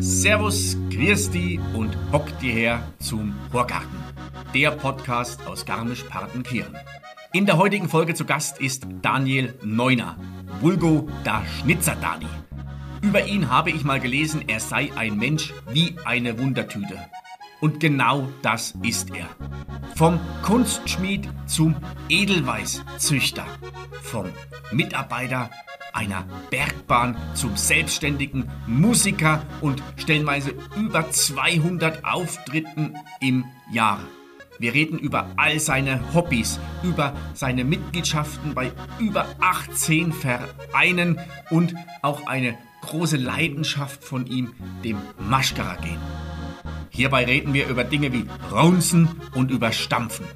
Servus, Christi und Bock dir her zum Horgarten, der Podcast aus Garmisch-Partenkirchen. In der heutigen Folge zu Gast ist Daniel Neuner, Vulgo da Schnitzer-Dani. Über ihn habe ich mal gelesen, er sei ein Mensch wie eine Wundertüte. Und genau das ist er. Vom Kunstschmied zum Edelweißzüchter. Vom Mitarbeiter einer Bergbahn zum selbstständigen Musiker und stellenweise über 200 Auftritten im Jahr. Wir reden über all seine Hobbys, über seine Mitgliedschaften bei über 18 Vereinen und auch eine große Leidenschaft von ihm, dem Maschkara gehen. Hierbei reden wir über Dinge wie Raunzen und über Stampfen.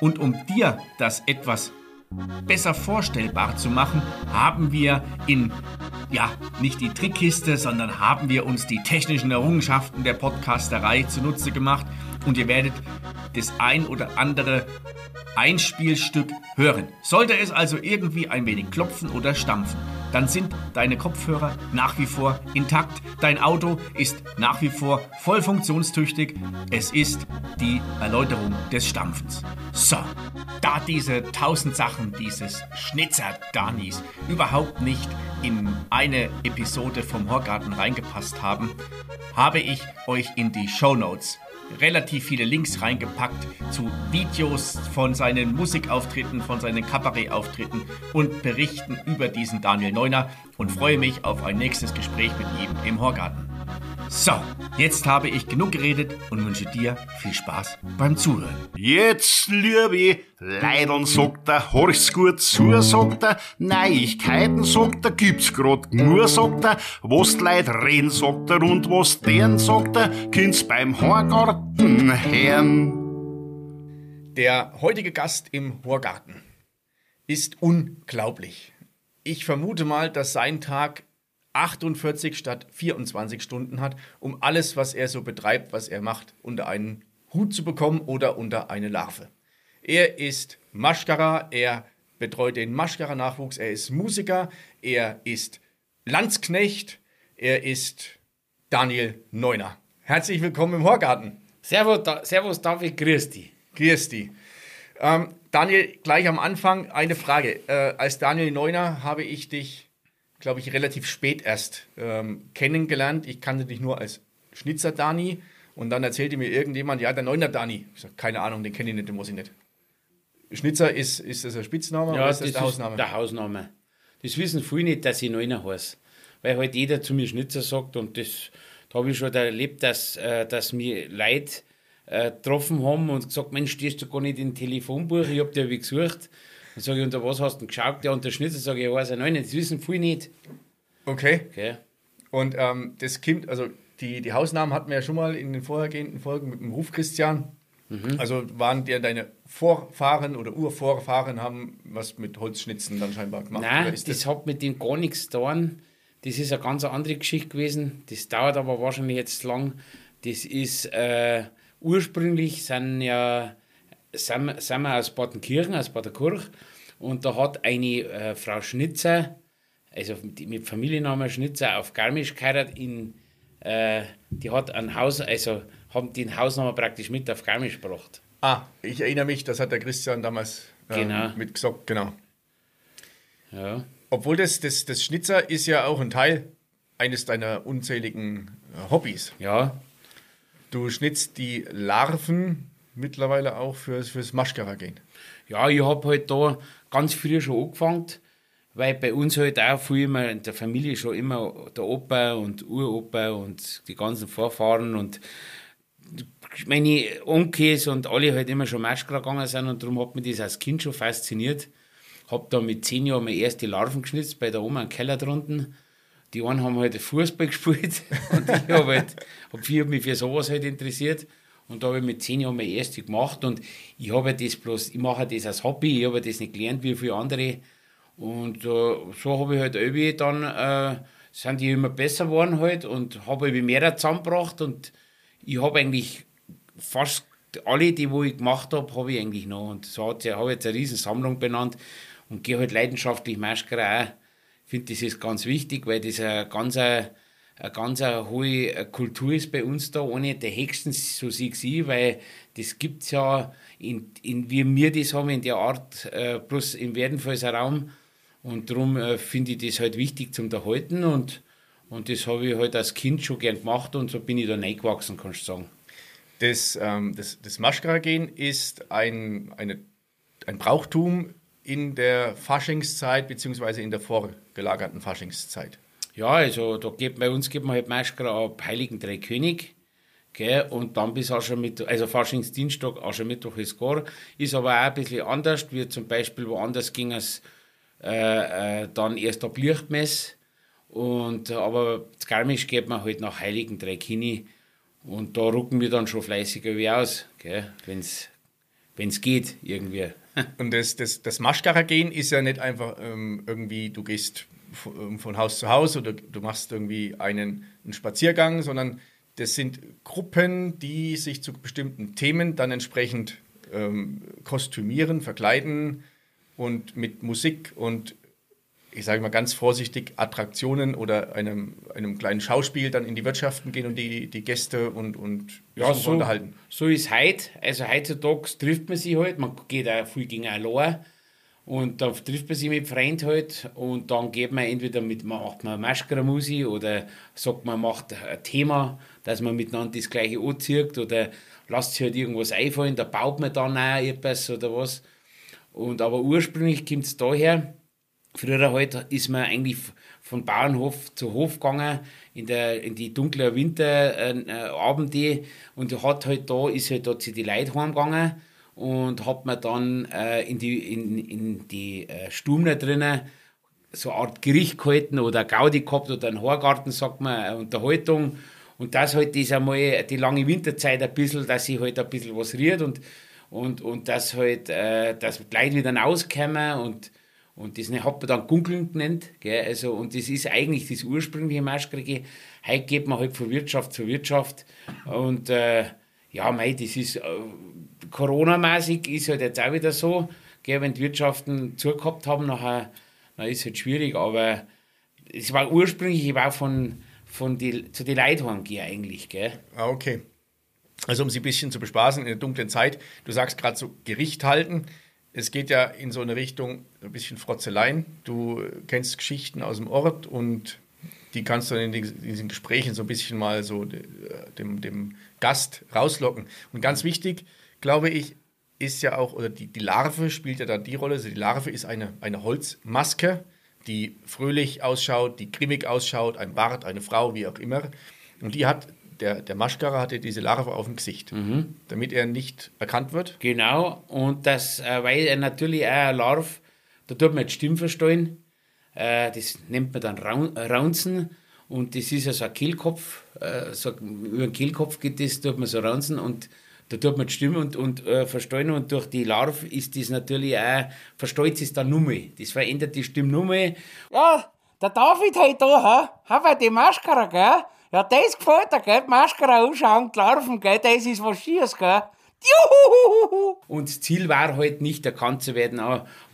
Und um dir das etwas besser vorstellbar zu machen, haben wir in, ja, nicht die Trickkiste, sondern haben wir uns die technischen Errungenschaften der Podcasterei zunutze gemacht und ihr werdet das ein oder andere Einspielstück hören. Sollte es also irgendwie ein wenig klopfen oder stampfen, dann sind deine Kopfhörer nach wie vor intakt. Dein Auto ist nach wie vor voll funktionstüchtig. Es ist die Erläuterung des Stampfens. So, da diese tausend Sachen dieses Schnitzer-Danis überhaupt nicht in eine Episode vom Horgarten reingepasst haben, habe ich euch in die Show Notes relativ viele Links reingepackt zu Videos von seinen Musikauftritten, von seinen Kabarettauftritten und Berichten über diesen Daniel Neuner und freue mich auf ein nächstes Gespräch mit ihm im Horgarten. So, jetzt habe ich genug geredet und wünsche dir viel Spaß beim Zuhören. Jetzt, liebe Leidern, sagt er, horch's gut zu, sagt er, Neuigkeiten, sagt er, gibt's grad nur, sagt er, was die Leute reden, sagt er, und was deren, sagt er, kind's beim Horgarten hören. Der heutige Gast im Horgarten ist unglaublich. Ich vermute mal, dass sein Tag 48 statt 24 Stunden hat, um alles, was er so betreibt, was er macht, unter einen Hut zu bekommen oder unter eine Larve. Er ist Maschkara, er betreut den Maschkara-Nachwuchs, er ist Musiker, er ist Landsknecht, er ist Daniel Neuner. Herzlich willkommen im Horgarten. Servus, da, servus David, grüß dich. Grüß dich. Ähm, Daniel, gleich am Anfang eine Frage. Äh, als Daniel Neuner habe ich dich glaube ich, relativ spät erst ähm, kennengelernt. Ich kannte dich nur als Schnitzer Dani und dann erzählte mir irgendjemand, ja, der Neuner Dani. Ich sage, keine Ahnung, den kenne ich nicht, den muss ich nicht. Schnitzer ist, ist das ein Spitzname ja, oder ist das, das der Hausname? der Hausname. Das wissen viele nicht, dass ich Neuner heiße. Weil halt jeder zu mir Schnitzer sagt und das da habe ich schon erlebt, dass, äh, dass mir Leute äh, getroffen haben und gesagt, Mensch, stehst du gar nicht im Telefonbuch, ich habe dir wie gesucht. Dann sage ich, unter was hast du denn geschaut? Ja, unter Schnitzel sage ich, ich weiß ja nicht, das wissen viele nicht. Okay. okay. Und ähm, das kommt, also die, die Hausnamen hatten wir ja schon mal in den vorhergehenden Folgen mit dem Ruf Christian. Mhm. Also waren dir deine Vorfahren oder Urvorfahren haben was mit Holzschnitzen dann scheinbar gemacht? Nein, das, das hat mit dem gar nichts getan. Das ist eine ganz andere Geschichte gewesen. Das dauert aber wahrscheinlich jetzt lang. Das ist äh, ursprünglich sind ja sind, sind wir aus Badenkirchen, aus Baderkirch. Und da hat eine äh, Frau Schnitzer, also mit Familiennamen Schnitzer, auf Garmisch geheiratet. In, äh, die hat ein Haus, also haben den Hausnamen praktisch mit auf Garmisch gebracht. Ah, ich erinnere mich, das hat der Christian damals äh, genau. mitgesagt, genau. Ja. Obwohl das, das, das Schnitzer ist ja auch ein Teil eines deiner unzähligen äh, Hobbys. Ja. Du schnitzt die Larven mittlerweile auch fürs, fürs Maschkara gehen? Ja, ich habe halt da ganz früh schon angefangen, weil bei uns halt auch viel immer in der Familie schon immer der Opa und Uropa und die ganzen Vorfahren und meine Onkels und alle halt immer schon Maschkara gegangen sind und darum hat mich das als Kind schon fasziniert. Hab da mit zehn Jahren meine erste Larven geschnitzt bei der Oma im Keller drunten. Die einen haben halt Fußball gespielt und ich habe halt, hab mich für sowas halt interessiert. Und da habe ich mit zehn Jahren meine erste gemacht und ich habe das bloß, ich mache das als Hobby, ich habe das nicht gelernt wie viele andere. Und äh, so habe ich halt irgendwie dann, äh, sind die immer besser geworden halt und habe irgendwie mehr zusammengebracht und ich habe eigentlich fast alle, die wo ich gemacht habe, habe ich eigentlich noch. Und so habe jetzt eine riesen Sammlung benannt und gehe halt leidenschaftlich Maschkara auch. Ich finde, das ist ganz wichtig, weil das eine ganz, eine, eine ganz eine hohe Kultur ist bei uns da, ohne der Hexen, so sehe ich weil das gibt es ja, in, in, wie wir das haben, in der Art, äh, bloß im Werdenfelser Raum. Und darum äh, finde ich das halt wichtig zum Erhalten und, und das habe ich halt als Kind schon gern gemacht und so bin ich da reingewachsen, kannst du sagen. Das, ähm, das, das Maschkara-Gen ist ein, eine, ein Brauchtum in der Faschingszeit beziehungsweise in der vorgelagerten Faschingszeit. Ja, also da geht, bei uns gibt man halt Maschkara ab Heiligen Drei König. Gell? Und dann bis Aschermittwoch, also Faschingsdienstag, Aschermittwoch ist gar. Ist aber auch ein bisschen anders, wie zum Beispiel woanders ging es äh, äh, dann erst ab Lichtmess. Und, aber Garmisch geht man halt nach Heiligen Drei und da rucken wir dann schon fleißiger wie aus, wenn es geht irgendwie. Und das, das, das Maschkara-Gehen ist ja nicht einfach ähm, irgendwie, du gehst von, von Haus zu Haus oder du machst irgendwie einen, einen Spaziergang, sondern das sind Gruppen, die sich zu bestimmten Themen dann entsprechend ähm, kostümieren, verkleiden und mit Musik und ich sage mal ganz vorsichtig, Attraktionen oder einem, einem kleinen Schauspiel dann in die Wirtschaften gehen und die, die Gäste und, und ja, so, unterhalten. So ist heute. Also heutzutage trifft man sich halt, man geht auch viel gegen allein und dann trifft man sich mit Freunden halt und dann geht man entweder mit, macht man Maschkara-Musik oder sagt man macht ein Thema, dass man miteinander das gleiche anzieht oder lasst sich halt irgendwas einfallen, da baut man dann auch etwas oder was. Und aber ursprünglich kommt es daher, Früher halt ist man eigentlich von Bauernhof zu Hof gegangen in, der, in die dunklen Winterabende äh, und hat halt da, ist halt da zu die Leute heimgegangen und hat man dann äh, in die, in, in die äh, Stuben drinnen so eine Art Gericht gehalten oder Gaudi gehabt oder einen Horgarten, sagt man, eine Unterhaltung. Und das halt ist einmal die lange Winterzeit ein bisschen, dass sich halt ein bisschen was rührt und, und, und dass halt, äh, die Leute wieder rauskommen und und das hat man dann Gunkeln genannt. Gell? Also, und das ist eigentlich das ursprüngliche Maschkriege. Heute geht man halt von Wirtschaft zu Wirtschaft. Und äh, ja, mei, das ist äh, Corona-mäßig ist halt jetzt auch wieder so. Gell? Wenn die Wirtschaften zugehabt haben, nachher, dann ist es halt schwierig. Aber es war ursprünglich, ich war von, von die, zu den Leuten gehen eigentlich. Gell? Ah, okay. Also um sie ein bisschen zu bespaßen in der dunklen Zeit, du sagst gerade so Gericht halten es geht ja in so eine Richtung ein bisschen Frotzeleien. Du kennst Geschichten aus dem Ort und die kannst du in diesen Gesprächen so ein bisschen mal so dem, dem Gast rauslocken. Und ganz wichtig, glaube ich, ist ja auch, oder die, die Larve spielt ja da die Rolle. Also die Larve ist eine, eine Holzmaske, die fröhlich ausschaut, die grimmig ausschaut, ein Bart, eine Frau, wie auch immer. Und die hat der, der Maschkara hatte diese Larve auf dem Gesicht, mhm. damit er nicht erkannt wird. Genau, und das, äh, weil er natürlich auch eine Larve, da tut man jetzt Stimmen verstehen, äh, das nennt man dann Raunzen und das ist ja so ein Kehlkopf, äh, so, über den Kehlkopf geht das, tut man so Raunzen und da tut man die Stimme und, und äh, verstehen und durch die Larve ist das natürlich auch, versteht sich dann Nummer. Das verändert die Stimmnummer. Ja, der David hat da, ha, hat wir die Maschkara, gell? Ja, das gefällt dir, gell? Die Maschkara anschauen, die Larven, gell? Das ist was Schiers, gell? Juhu! Und das Ziel war halt nicht erkannt zu werden,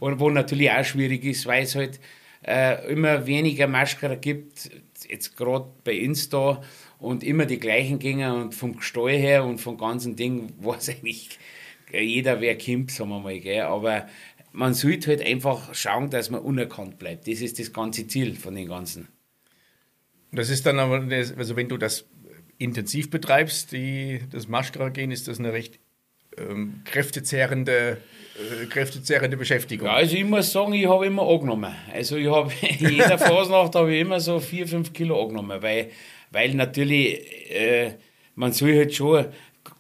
wo natürlich auch schwierig ist, weil es halt äh, immer weniger Maschkara gibt, jetzt gerade bei uns da, und immer die gleichen Gänger und vom Gestall her und vom ganzen Ding weiß eigentlich jeder, wer kommt, sagen wir mal, gell? aber man sollte halt einfach schauen, dass man unerkannt bleibt. Das ist das ganze Ziel von den Ganzen. Das ist dann aber, also wenn du das intensiv betreibst, die, das Maschkara-Gehen, ist das eine recht ähm, kräftezehrende, äh, kräftezehrende Beschäftigung. Ja, also ich muss sagen, ich habe immer angenommen. Also ich habe in jeder Fasnacht habe ich immer so vier, fünf Kilo angenommen, weil, weil natürlich äh, man soll halt schon,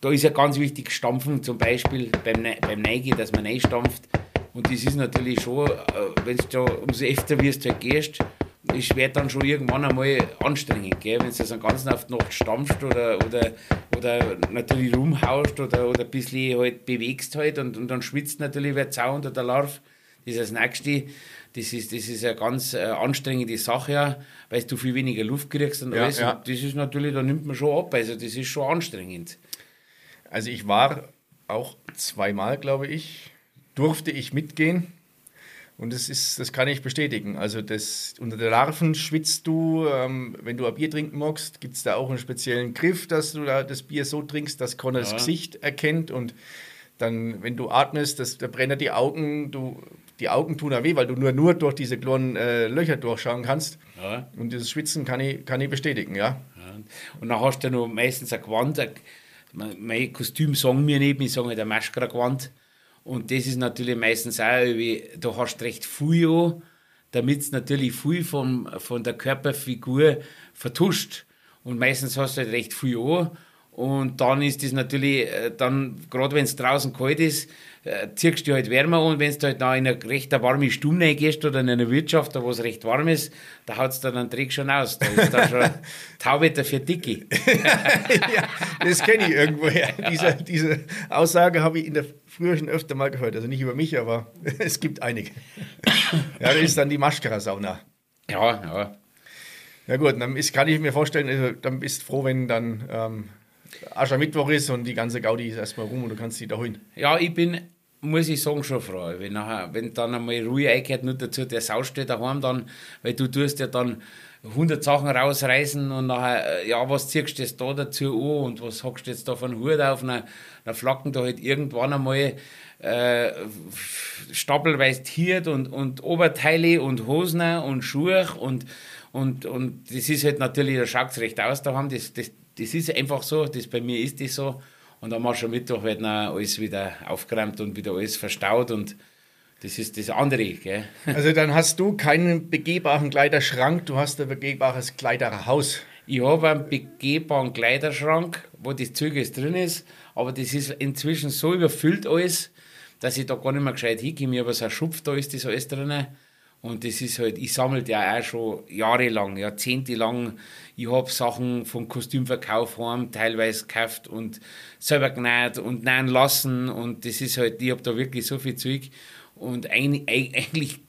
da ist ja ganz wichtig Stampfen, zum Beispiel beim, ne-, beim Neige, dass man reinstampft. Und das ist natürlich schon, äh, wenn du da umso öfter wirst halt gehst, es wird dann schon irgendwann einmal anstrengend, gell? wenn du das eine ganze Nacht Nacht stampfst oder, oder, oder natürlich rumhaust oder, oder ein bisschen halt bewegst halt und, und dann schwitzt natürlich wer Zau unter der Larve. Das ist das Nächste. Das ist, das ist eine ganz äh, anstrengende Sache, ja, weil du viel weniger Luft kriegst und alles. Ja. Und das ist natürlich, da nimmt man schon ab. Also das ist schon anstrengend. Also ich war auch zweimal, glaube ich, durfte ich mitgehen. Und das, ist, das kann ich bestätigen. Also das, unter den Larven schwitzt du. Ähm, wenn du ein Bier trinken magst, gibt es da auch einen speziellen Griff, dass du da das Bier so trinkst, dass keiner ja. das Gesicht erkennt. Und dann, wenn du atmest, das, da brennen die Augen. Du, die Augen tun auch weh, weil du nur, nur durch diese kleinen äh, Löcher durchschauen kannst. Ja. Und dieses Schwitzen kann ich, kann ich bestätigen, ja. ja. Und dann hast du noch meistens ein Gewand. Mein Kostüm sagen wir nicht, wir sagen halt ein Maschkara-Gewand und das ist natürlich meistens auch, wie, du hast recht viel an, damit es natürlich viel vom, von der Körperfigur vertuscht. Und meistens hast du halt recht viel an. Und dann ist das natürlich, äh, dann, gerade wenn es draußen kalt ist, äh, ziehst du halt wärmer und wenn du halt noch in eine recht warme Stunde gehst oder in einer Wirtschaft, wo es recht warm ist, da haut es dann einen Trick schon aus. Da ist da schon Tauwetter für Dicke. ja, das kenne ich irgendwoher. Diese, diese Aussage habe ich in der früher schon öfter mal gehört. Also nicht über mich, aber es gibt einige. Ja, das ist dann die Maschkara-Sauna. Ja, ja. Ja gut, dann ist, kann ich mir vorstellen, also, dann bist du froh, wenn dann ähm, Aschermittwoch ist und die ganze Gaudi ist erstmal rum und du kannst sie da holen. Ja, ich bin, muss ich sagen, schon froh. Wenn, nachher, wenn dann einmal Ruhe eingehört, nur dazu der Sau steht daheim dann, weil du tust ja dann 100 Sachen rausreißen und nachher, äh, ja, was ziehst du jetzt da dazu an und was hast du jetzt da von Hut auf, dann, dann flacken da halt irgendwann einmal äh, stapelweise Tiert und, und Oberteile und Hosen und Schuhe und, und, und das ist halt natürlich, da schaut es recht aus daheim, das, das, das ist einfach so, das bei mir ist das so. Und am Aschermittwoch wird dann alles wieder aufgeräumt und wieder alles verstaut und das ist das andere. Gell? Also dann hast du keinen begehbaren Kleiderschrank, du hast ein begehbares Kleiderhaus. Ich habe einen begehbaren Kleiderschrank, wo das Zeug drin ist, aber das ist inzwischen so überfüllt alles, dass ich da gar nicht mehr gescheit hinkomme. Aber so ein Schupf, da ist das alles drin. Und das ist halt, ich sammle ja auch schon jahrelang, jahrzehntelang. Ich habe Sachen vom Kostümverkauf heim teilweise gekauft und selber genäht und nähen lassen. Und das ist halt, ich habe da wirklich so viel Zeug. Und eigentlich, eigentlich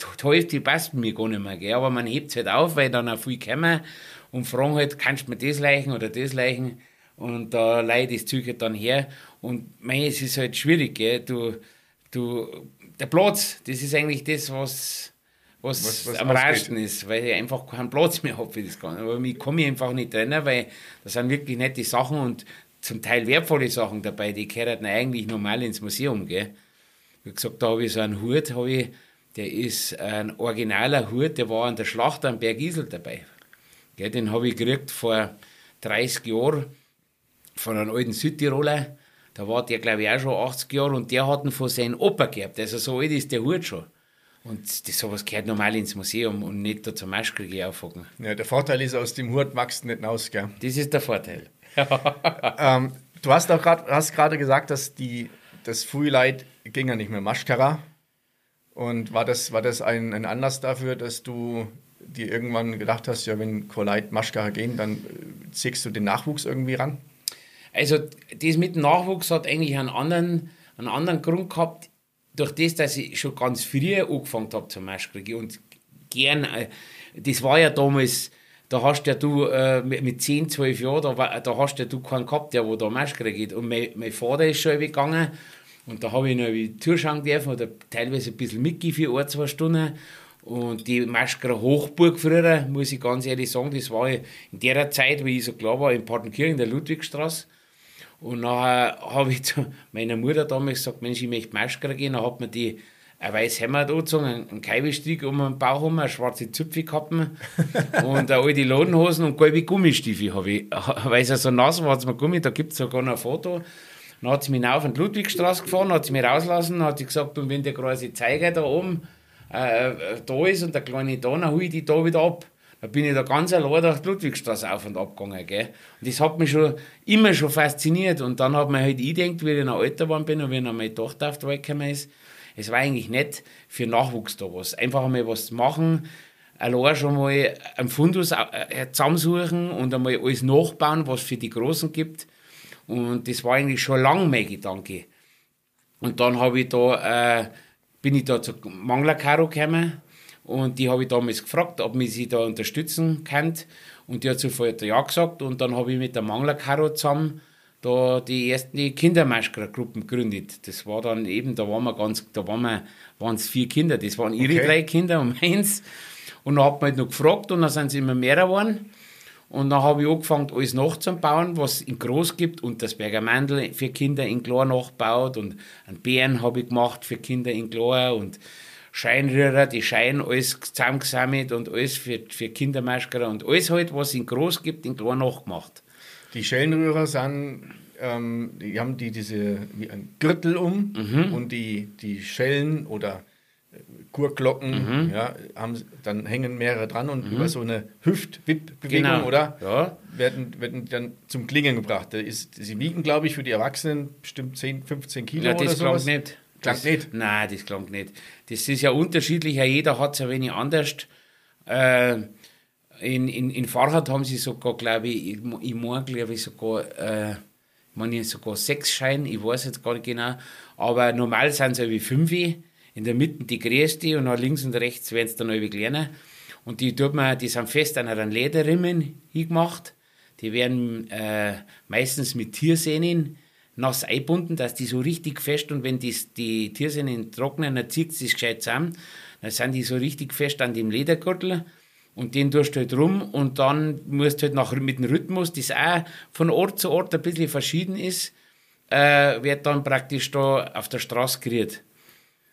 die passt mir gar nicht mehr. Gell? Aber man hebt es halt auf, weil dann auch viel kommen und fragen halt, kannst du mir das leichen oder das leichen? Und da leiht das Zeug halt dann her. Und mei, es ist halt schwierig. Gell? Du, du, der Platz, das ist eigentlich das, was was, was, was am rarsten ist, weil ich einfach keinen Platz mehr habe für das Ganze. Aber ich kann mich einfach nicht trennen, weil das sind wirklich nette Sachen und zum Teil wertvolle Sachen dabei, die gehören eigentlich normal ins Museum. Gell? Wie gesagt, da habe ich so einen Hut, ich, der ist ein originaler Hut, der war an der Schlacht am Berg Isel dabei. Gell, den habe ich gekriegt vor 30 Jahren von einem alten Südtiroler. Da war der, glaube ich, auch schon 80 Jahre und der hat ihn von seinem Opa gehabt. Also so alt ist der Hut schon. Und das, sowas gehört normal ins Museum und nicht da zum Maschkrieg aufhocken. Ja, der Vorteil ist, aus dem Hut wächst nicht raus, gell? Das ist der Vorteil. ähm, du hast auch gerade gesagt, dass die, das Frühleid ging ja nicht mehr Maschkara. Und war das, war das ein, ein Anlass dafür, dass du dir irgendwann gedacht hast, ja, wenn Koleit Maschkara gehen, dann äh, ziehst du den Nachwuchs irgendwie ran? Also, das mit dem Nachwuchs hat eigentlich einen anderen, einen anderen Grund gehabt durch das, dass ich schon ganz früh angefangen habe zum Maschkriegen und gern, äh, das war ja damals, da hast ja du äh, mit 10, 12 Jahren, da, da hast ja du keinen gehabt, der wo da Maschkrieg geht. Und mein, mein Vater ist schon gegangen und da habe ich noch zuschauen dürfen oder teilweise ein bisschen mitgegeben ein, zwei Stunden. Und die Maschkerer Hochburg früher, muss ich ganz ehrlich sagen, das war in der Zeit, wie ich so klar war, in Partenkirchen, in der Ludwigstraße. Und nachher habe ich zu meiner Mutter damals gesagt, Mensch, ich möchte Maschkara gehen. Dann hat mir die ein weißes Hemd angezogen, einen Kaibestrick um den Bauch herum, eine schwarze Zupfkappen und eine alte Ladenhosen und gelbe Gummistiefel habe ich. Weil es ja so nass war, hat mir Gummi, da gibt es sogar noch ein Foto. Dann hat sie mich auf die Ludwigstraße gefahren, hat sie mich rauslassen, hat sie gesagt, und wenn der große Zeiger da oben äh, äh, da ist und der kleine da, dann hole ich die da wieder ab. Da bin ich da ganz allein durch die Ludwigstraße auf und ab gegangen. Gell? Und das hat mich schon immer schon fasziniert. Und dann hat man halt gedacht, wie ich noch älter geworden bin und wie dann meine Tochter auf die Welt gekommen ist, es war eigentlich nicht für Nachwuchs da was. Einfach einmal was zu machen, allein schon mal einen Fundus äh, äh, zusammensuchen und einmal alles nachbauen, was es für die Großen gibt. Und das war eigentlich schon lange mein Gedanke. Und dann habe ich da, äh, bin ich da zu Manglerkaro gekommen und die habe ich damals gefragt, ob mich sie da unterstützen kann. Und die hat sofort ja gesagt. Und dann habe ich mit der Manglerkaro zusammen da die ersten die Kindermaschkara-Gruppen gegründet. Das war dann eben, da waren wir ganz, da waren wir, waren es vier Kinder, das waren ihre Okay. drei Kinder und meins. Und dann hat man halt noch gefragt und dann sind sie immer mehr geworden. Und dann habe ich angefangen, alles nachzubauen, was es in groß gibt. Und das Bergermandel für Kinder in klar nachgebaut. Und einen Bären habe ich gemacht für Kinder in klar. Und Scheinrührer, die Schein, alles zusammengesammelt und alles für, für Kindermaschkara. Und alles halt, was es in groß gibt, in klar nachgemacht. Die Schellenrührer sind, ähm, die haben die diese wie ein Gürtel um Mhm. und die, die Schellen oder äh, Gurkglocken, Mhm. ja, haben, dann hängen mehrere dran und über so eine Hüft-Wip-Bewegung, Genau. oder? Ja. Werden, werden dann zum Klingen gebracht. Da ist, sie wiegen, glaube ich, für die Erwachsenen bestimmt 10, 15 Kilo Ja, oder das sowas. klang nicht. Klang das, nicht? Nein, das klang nicht. Das ist ja unterschiedlich, jeder hat es ein wenig anders. Äh, in, in, in Fahrrad haben sie sogar, glaube ich, ich meine, glaube ich, sogar, äh, ich meine sogar sechs Scheine, ich weiß jetzt gar nicht genau, aber normal sind es wie fünf, in der Mitte die größte und nach links und rechts werden es dann irgendwie kleiner. Und die, tut man, die sind fest an einen Lederrimmen hingemacht. Die werden äh, meistens mit Tiersehnen nass einbunden, dass die so richtig fest und wenn die, die Tiersehnen trocknen, dann zieht sich gescheit zusammen. Dann sind die so richtig fest an dem Ledergürtel und den tust du halt rum und dann musst du halt nach, mit dem Rhythmus, das auch von Ort zu Ort ein bisschen verschieden ist, äh, wird dann praktisch da auf der Straße gerührt.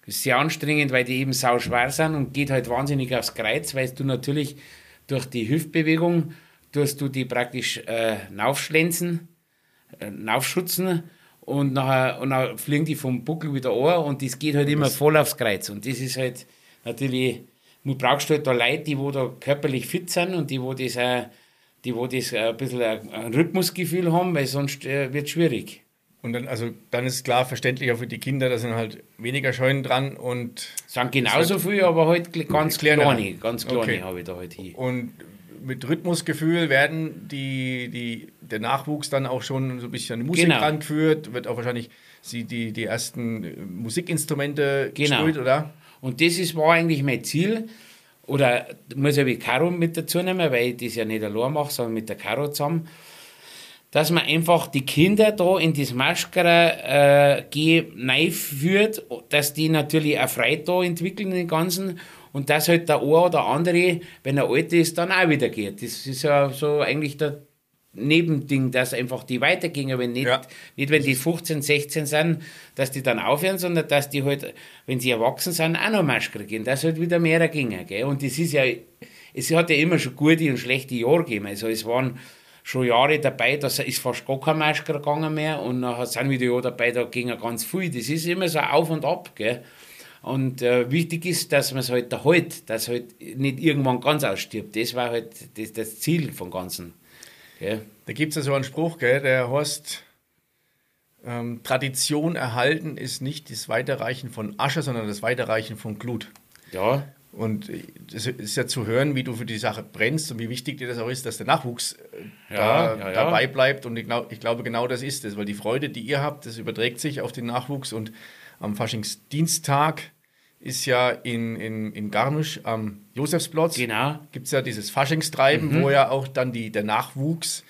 Das ist sehr anstrengend, weil die eben sau schwer sind und geht halt wahnsinnig aufs Kreuz, weil du natürlich durch die Hüftbewegung tust du die praktisch äh, naufschlänzen, äh, naufschutzen und nachher, und dann fliegen die vom Buckel wieder an und das geht halt immer voll aufs Kreuz. Und das ist halt natürlich, du brauchst halt da Leute, die wo da körperlich fit sind und die wo das, äh, die wo das ein bisschen ein Rhythmusgefühl haben, weil sonst äh, wird es schwierig. Und dann, also, dann ist klar verständlich auch für die Kinder, da sind halt weniger Scheunen dran und Sind genauso viel, aber halt ganz Kleinere. kleine, ganz kleine Okay. habe ich da halt hier. Und mit Rhythmusgefühl werden die, die, der Nachwuchs dann auch schon so ein bisschen an die Musik Genau. rangeführt, wird auch wahrscheinlich sie die, die ersten äh, Musikinstrumente Genau. gespielt, oder? Und das ist, war eigentlich mein Ziel. Oder muss ich wie Caro mit dazu nehmen, weil ich das ja nicht allein mache, sondern mit der Caro zusammen. Dass man einfach die Kinder da in das Maschkara äh, geh führt, dass die natürlich auch Freude da entwickeln, den Ganzen. Und dass halt der eine oder andere, wenn er alt ist, dann auch wieder geht. Das ist ja so eigentlich der Nebending, dass einfach die weitergehen, wenn nicht, Ja. nicht wenn die 15, 16 sind, dass die dann aufhören, sondern dass die halt, wenn sie erwachsen sind, auch noch Maschkara gehen, dass halt wieder mehr gingen. Gell? Und das ist ja, es hat ja immer schon gute und schlechte Jahre gegeben. Also es waren schon Jahre dabei, da ist fast gar kein Maschkara gegangen mehr und nachher sind wieder Jahre dabei, da ging ganz viel. Das ist immer so auf und ab. Gell? Und äh, wichtig ist, dass man es halt erhält, dass halt nicht irgendwann ganz ausstirbt. Das war halt das, das Ziel vom Ganzen. Gell? Da gibt es ja so einen Spruch, gell, der heißt, ähm, Tradition erhalten ist nicht das Weiterreichen von Asche, sondern das Weiterreichen von Glut. Ja, Und äh, das ist ja zu hören, wie du für die Sache brennst und wie wichtig dir das auch ist, dass der Nachwuchs äh, Ja, da, ja, ja. dabei bleibt. Und ich, glaub, ich glaube, genau das ist es, weil die Freude, die ihr habt, das überträgt sich auf den Nachwuchs. Und am Faschingsdienstag ist ja in, in, in Garmisch am Josefsplatz genau. gibt es ja dieses Faschingstreiben, Mhm. wo ja auch dann die, der Nachwuchs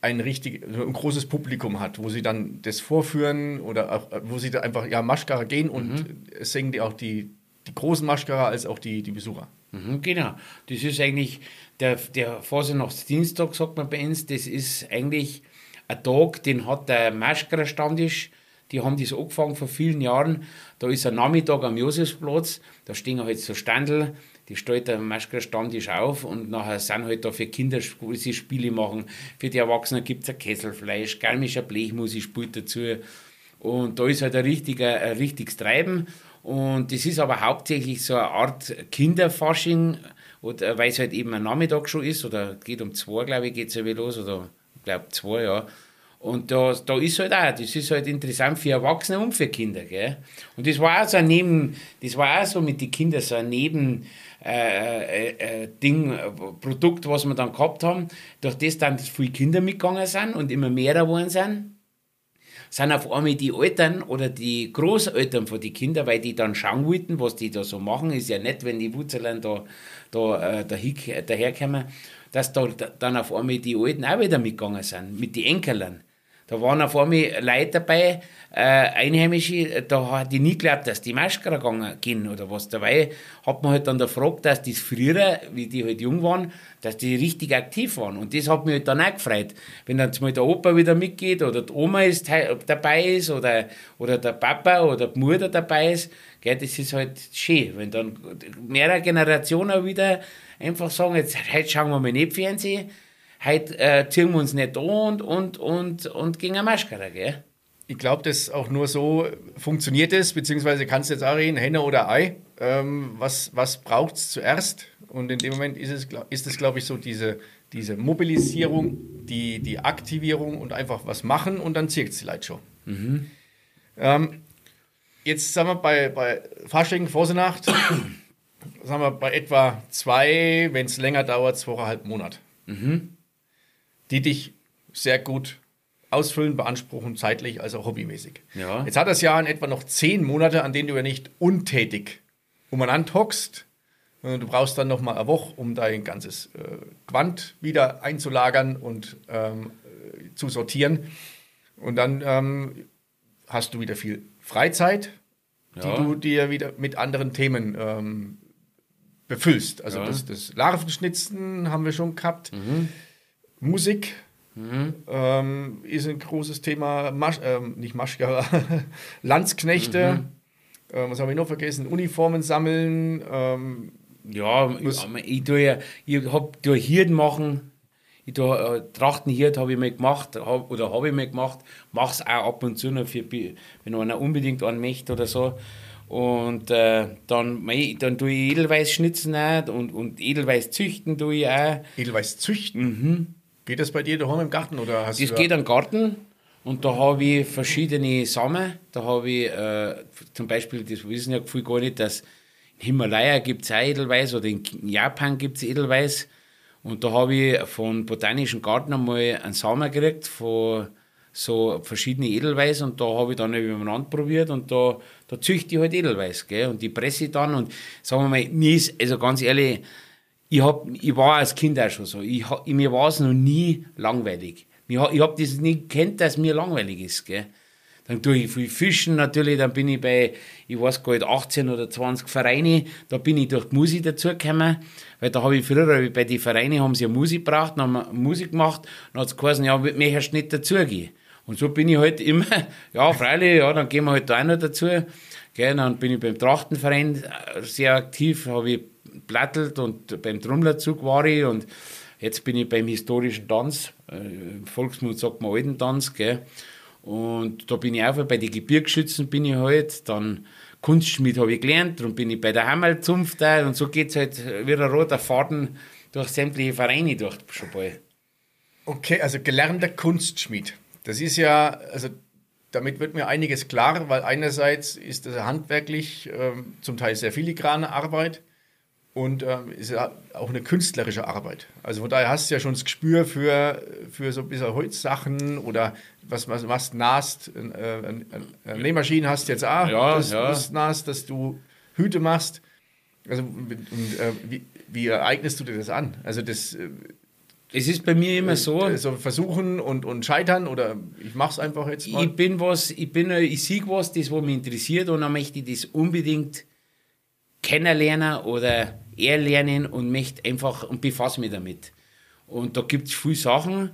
ein richtig ein großes Publikum hat, wo sie dann das vorführen oder auch, äh, wo sie da einfach ja Maschkara gehen und Mhm. es singen die auch die, die großen Maschkara als auch die, die Besucher. Mhm, genau. Das ist eigentlich der, der Fasernachtsdienstag, sagt man bei uns, das ist eigentlich ein Tag, den hat der Maschkara Stammtisch, die haben das angefangen vor vielen Jahren. Da ist ein Nachmittag am Josefsplatz, da stehen halt so Standel, die stellt der Maschkara Stammtisch auf und nachher sind halt da für Kinder, wo sie Spiele machen. Für die Erwachsenen gibt es ein Kesselfleisch, galmischer Blechmusik spielt dazu. Und da ist halt ein, richtiger, ein richtiges Treiben. Und das ist aber hauptsächlich so eine Art Kinderfasching, oder, weil es halt eben ein Nachmittag schon ist, oder geht um zwei, glaube ich, geht es ja wieder los, oder ich glaube zwei, ja. Und da, da ist halt auch, das ist halt interessant für Erwachsene und für Kinder, gell. Und das war auch so ein Neben, das war auch so mit den Kindern so ein Neben, äh, äh, äh, Ding, äh, Produkt, was wir dann gehabt haben, durch das dann viele Kinder mitgegangen sind und immer mehr geworden sind sind auf einmal die Eltern oder die Großeltern von den Kindern, weil die dann schauen wollten, was die da so machen. Ist ja nett, wenn die Wurzeln da, da äh, dahin- daherkommen, dass da da- dann auf einmal die Alten auch wieder mitgegangen sind, mit den Enkelern. Da waren auf einmal Leute dabei, äh, Einheimische, da hat ich nie geglaubt, dass die Maschkara gegangen gehen oder was. Dabei hat man halt dann gefragt, dass die früher, wie die halt jung waren, dass die richtig aktiv waren. Und das hat mich halt dann auch gefreut. Wenn dann mal der Opa wieder mitgeht oder die Oma ist, dabei ist oder, oder der Papa oder die Mutter dabei ist, gell, das ist halt schön. Wenn dann mehrere Generationen wieder einfach sagen, jetzt heute schauen wir mal nicht Fernsehen, heute äh, ziehen wir uns nicht an und, und, und, und gehen eine Maschkara, gell? Ich glaube, dass auch nur so funktioniert es, beziehungsweise kannst du jetzt auch reden, Henne oder Ei. Ähm, was was braucht es zuerst? Und in dem Moment ist es, ist es glaube ich, so diese, diese Mobilisierung, die, die Aktivierung und einfach was machen und dann zirkt es die Leute schon. Mhm. Ähm, jetzt sagen wir bei, bei Fasching, Vorsenacht, sagen wir bei etwa zwei, wenn es länger dauert, zweieinhalb Monat. Mhm die dich sehr gut ausfüllen, beanspruchen, zeitlich als auch hobbymäßig. Ja. Jetzt hat das Jahr in etwa noch zehn Monate, an denen du ja nicht untätig umeinander hockst. Du brauchst dann noch mal eine Woche, um dein ganzes äh, Quant wieder einzulagern und ähm, äh, zu sortieren. Und dann ähm, hast du wieder viel Freizeit, ja. die du dir wieder mit anderen Themen ähm, befüllst. Also ja. das, das Larvenschnitzen haben wir schon gehabt. Mhm. Musik mhm. ähm, ist ein großes Thema. Masch, ähm, nicht Maschke, aber Landsknechte. Mhm. Ähm, was habe ich noch vergessen? Uniformen sammeln. Ähm, ja, ich, ich, tue, ich hab, tue Hirten machen. Ich tue, äh, Trachtenhirt habe ich mal gemacht hab, oder habe ich mal gemacht. Mache es auch ab und zu noch, für, wenn einer unbedingt einen möchte oder so. Und äh, dann, dann tue ich Edelweiß schnitzen auch und, und Edelweiß züchten tue ich auch. Edelweiß züchten? Mhm. Geht das bei dir daheim im Garten? Oder hast das geht im Garten und da habe ich verschiedene Samen. Da habe ich äh, zum Beispiel, das wissen ja viele gar nicht, dass in Himalaya gibt es auch Edelweiß oder in Japan gibt es Edelweiß. Und da habe ich von Botanischen Garten einmal einen Samen gekriegt von so verschiedene Edelweiß und da habe ich dann übereinander probiert und da, da züchte ich halt Edelweiß. Gell? Und die presse ich dann und sagen wir mal, mir ist, also ganz ehrlich, ich, hab, ich war als Kind auch schon so. Ich, mir war es noch nie langweilig. Ich, ich habe das nie gekannt, dass mir langweilig ist. Gell? Dann tue ich viel Fischen natürlich, dann bin ich bei, ich weiß gar nicht, 18 oder 20 Vereine, da bin ich durch die Musik dazugekommen, weil da habe ich früher, bei den Vereinen haben sie Musik gebraucht, dann haben wir Musik gemacht, dann hat es geheißen, ja, möchtest du nicht dazugehen? Und so bin ich halt immer, ja, freilich, ja, dann gehen wir halt da auch noch dazu. Gell, dann bin ich beim Trachtenverein sehr aktiv, habe ich plattelt und beim Trommlerzug war ich und jetzt bin ich beim historischen Tanz. Äh, Volksmund sagt man alten Tanz, gell. Und da bin ich auch bei den Gebirgsschützen bin ich halt, dann Kunstschmied habe ich gelernt, darum bin ich bei der Hammelzunft da und so geht es halt wie ein roter Faden durch sämtliche Vereine durch schon bald. Okay, also gelernter Kunstschmied. Das ist ja, also damit wird mir einiges klar, weil einerseits ist das handwerklich äh, zum Teil sehr filigrane Arbeit und ähm, ist ja auch eine künstlerische Arbeit. Also von daher hast du ja schon das Gespür für, für so ein bisschen Holzsachen oder was du machst, nast, äh, äh, Nähmaschinen hast du jetzt auch, ja, das, ja. nast, dass du Hüte machst. Also und, äh, wie, wie eignest du dir das an? Also das äh, es ist bei mir immer äh, so. Also versuchen und, und scheitern oder ich mache es einfach jetzt mal. Ich bin was, ich bin, ich sehe was, das was mich interessiert und dann möchte ich das unbedingt kennenlernen oder erlernen und möchte einfach und befasse mich damit. Und da gibt es viele Sachen,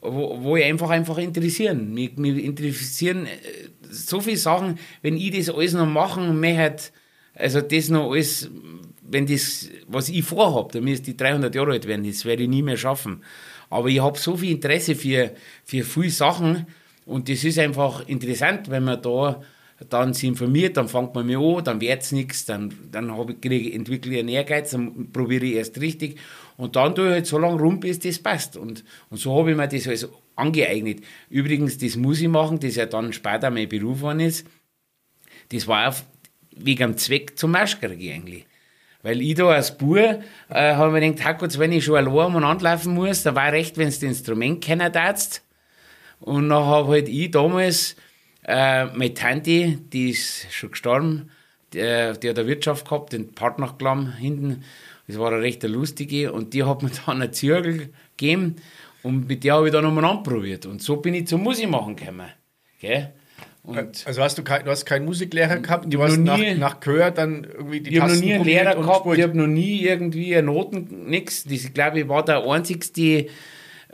wo, wo ich einfach einfach interessieren. Mich, mich interessieren äh, so viele Sachen, wenn ich das alles noch machen möchte, also das noch alles, wenn das, was ich vorhabe, dann müsste ich 300 Jahre alt werden, das werde ich nie mehr schaffen. Aber ich habe so viel Interesse für, für viele Sachen und das ist einfach interessant, wenn man da dann sich informiert, dann fängt man mir an, dann wird es nichts, dann, dann ich, entwickle ich einen Ehrgeiz, dann probiere ich erst richtig und dann tue ich halt so lange rum, bis das passt. Und, und so habe ich mir das also angeeignet. Übrigens, das muss ich machen, das ja dann später mein Beruf geworden ist, das war auf, wegen dem Zweck zum Maschkrieg eigentlich. Weil ich da als Bub äh, habe mir gedacht, Hackutz, wenn ich schon allein und anlaufen muss, dann war recht, wenn du das Instrument kennen darfst. Und dann habe halt ich damals äh, meine Tante, die ist schon gestorben, die, die hat eine Wirtschaft gehabt, den Partnerklamm hinten. Das war eine recht lustige und die hat mir dann einen Zirkel gegeben Und mit der habe ich dann nochmal anprobiert. Und so bin ich zum Musik machen gekommen. Gell? Und also hast du, kein, du hast keinen Musiklehrer gehabt, du hast noch nach, nie- nach Gehör dann irgendwie die Ich habe noch nie einen Lehrer gehabt, ich habe noch nie irgendwie Noten, nix. Das, ich glaube, ich war der einzigste